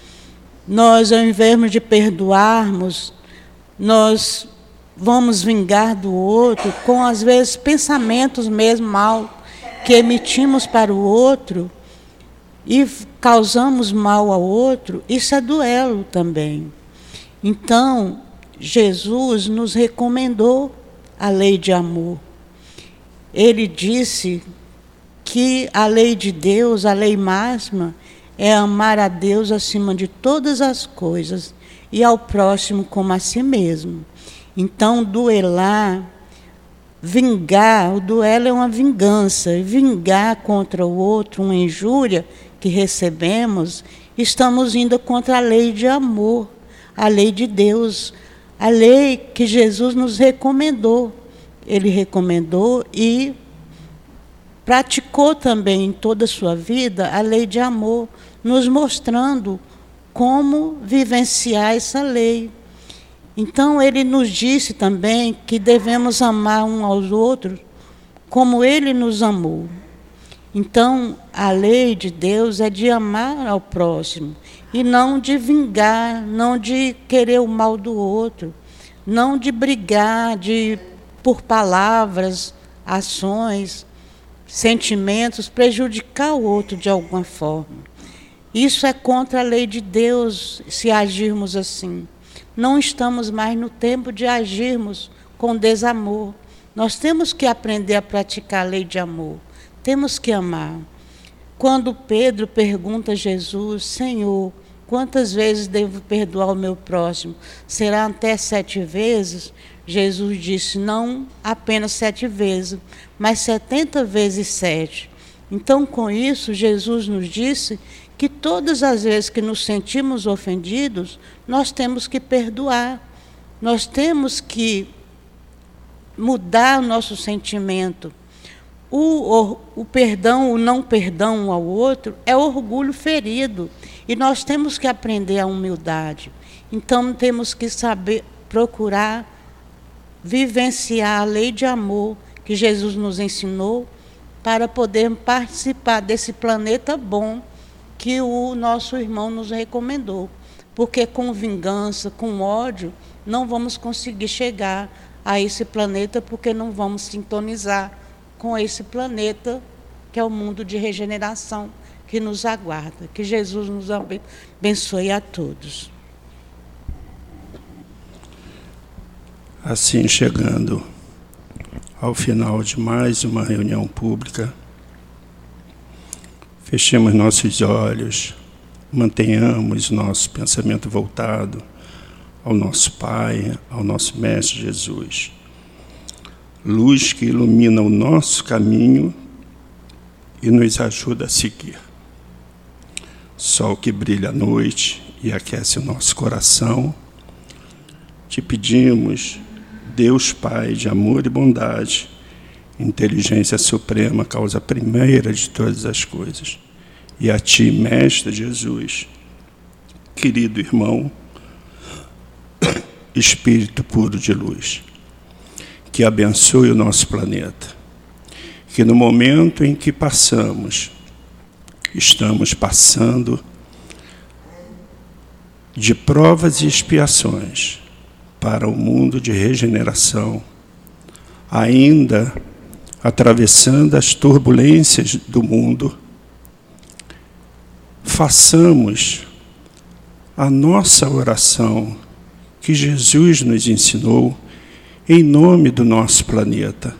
nós, ao invés de perdoarmos, nós vamos vingar do outro com, às vezes, pensamentos mesmo mal que emitimos para o outro e causamos mal ao outro, isso é duelo também. Então, Jesus nos recomendou a lei de amor. Ele disse que a lei de Deus, a lei máxima, é amar a Deus acima de todas as coisas e ao próximo como a si mesmo. Então, duelar, vingar, o duelo é uma vingança, vingar contra o outro uma injúria que recebemos, estamos indo contra a lei de amor, a lei de Deus, a lei que Jesus nos recomendou. Ele recomendou e praticou também em toda a sua vida a lei de amor, nos mostrando como vivenciar essa lei. Então, ele nos disse também que devemos amar um aos outros como ele nos amou. Então, a lei de Deus é de amar ao próximo e não de vingar, não de querer o mal do outro, não de brigar de por palavras, ações, sentimentos prejudicar o outro de alguma forma. Isso é contra a lei de Deus se agirmos assim. Não estamos mais no tempo de agirmos com desamor. Nós temos que aprender a praticar a lei de amor. Temos que amar. Quando Pedro pergunta a Jesus, Senhor, quantas vezes devo perdoar o meu próximo? Será até sete vezes? Jesus disse, não apenas sete vezes, mas setenta vezes sete. Então, com isso, Jesus nos disse que todas as vezes que nos sentimos ofendidos, nós temos que perdoar. Nós temos que mudar o nosso sentimento. O, o, o, perdão, o não perdão ao outro é orgulho ferido. E nós temos que aprender a humildade. Então temos que saber procurar vivenciar a lei de amor que Jesus nos ensinou para poder participar desse planeta bom que o nosso irmão nos recomendou. Porque com vingança, com ódio, não vamos conseguir chegar a esse planeta, porque não vamos sintonizar com esse planeta que é o mundo de regeneração que nos aguarda. Que Jesus nos abençoe a todos. Assim, chegando ao final de mais uma reunião pública, Fechemos nossos olhos, mantenhamos nosso pensamento voltado ao nosso Pai, ao nosso Mestre Jesus. Luz que ilumina o nosso caminho e nos ajuda a seguir. Sol que brilha à noite e aquece o nosso coração. Te pedimos, Deus Pai de amor e bondade, inteligência suprema, causa primeira de todas as coisas. E a ti, Mestre Jesus, querido irmão, Espírito puro de luz, que abençoe o nosso planeta, que no momento em que passamos, estamos passando de provas e expiações para o mundo de regeneração, ainda atravessando as turbulências do mundo, façamos a nossa oração que Jesus nos ensinou em nome do nosso planeta,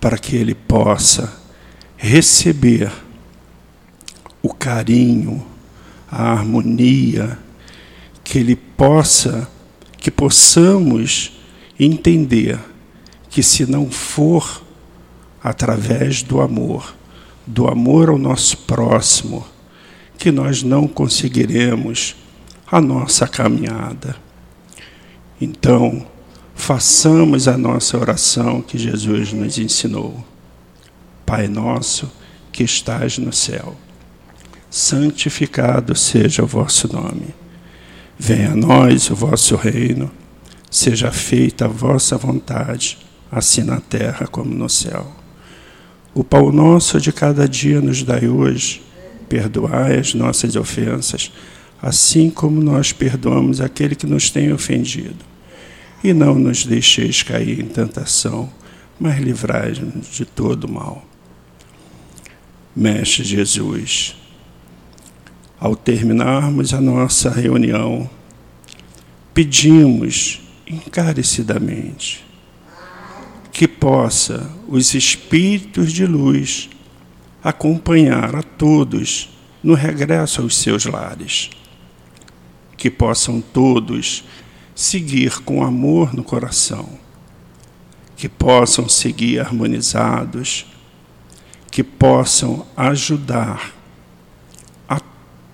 para que ele possa receber o carinho, a harmonia, que ele possa, que possamos entender que se não for através do amor, do amor ao nosso próximo, que nós não conseguiremos a nossa caminhada. Então, façamos a nossa oração que Jesus nos ensinou. Pai nosso que estás no céu, santificado seja o vosso nome. Venha a nós o vosso reino, seja feita a vossa vontade, assim na terra como no céu. O pão nosso de cada dia nos dai hoje, perdoai as nossas ofensas, assim como nós perdoamos aquele que nos tem ofendido. E não nos deixeis cair em tentação, mas livrai-nos de todo mal. Mestre Jesus, ao terminarmos a nossa reunião, pedimos encarecidamente que possa os espíritos de luz acompanhar a todos no regresso aos seus lares. Que possam todos seguir com amor no coração. Que possam seguir harmonizados. Que possam ajudar a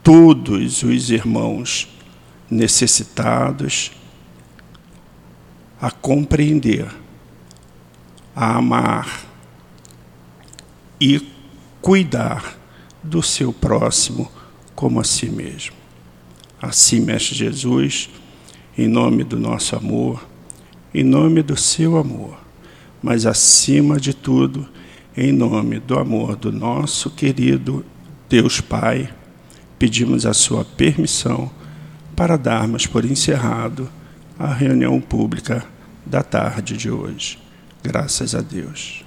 todos os irmãos necessitados a compreender a amar e cuidar do seu próximo como a si mesmo. Assim, Mestre Jesus, em nome do nosso amor, em nome do seu amor, mas acima de tudo, em nome do amor do nosso querido Deus Pai, pedimos a sua permissão para darmos por encerrado a reunião pública da tarde de hoje. Graças a Deus.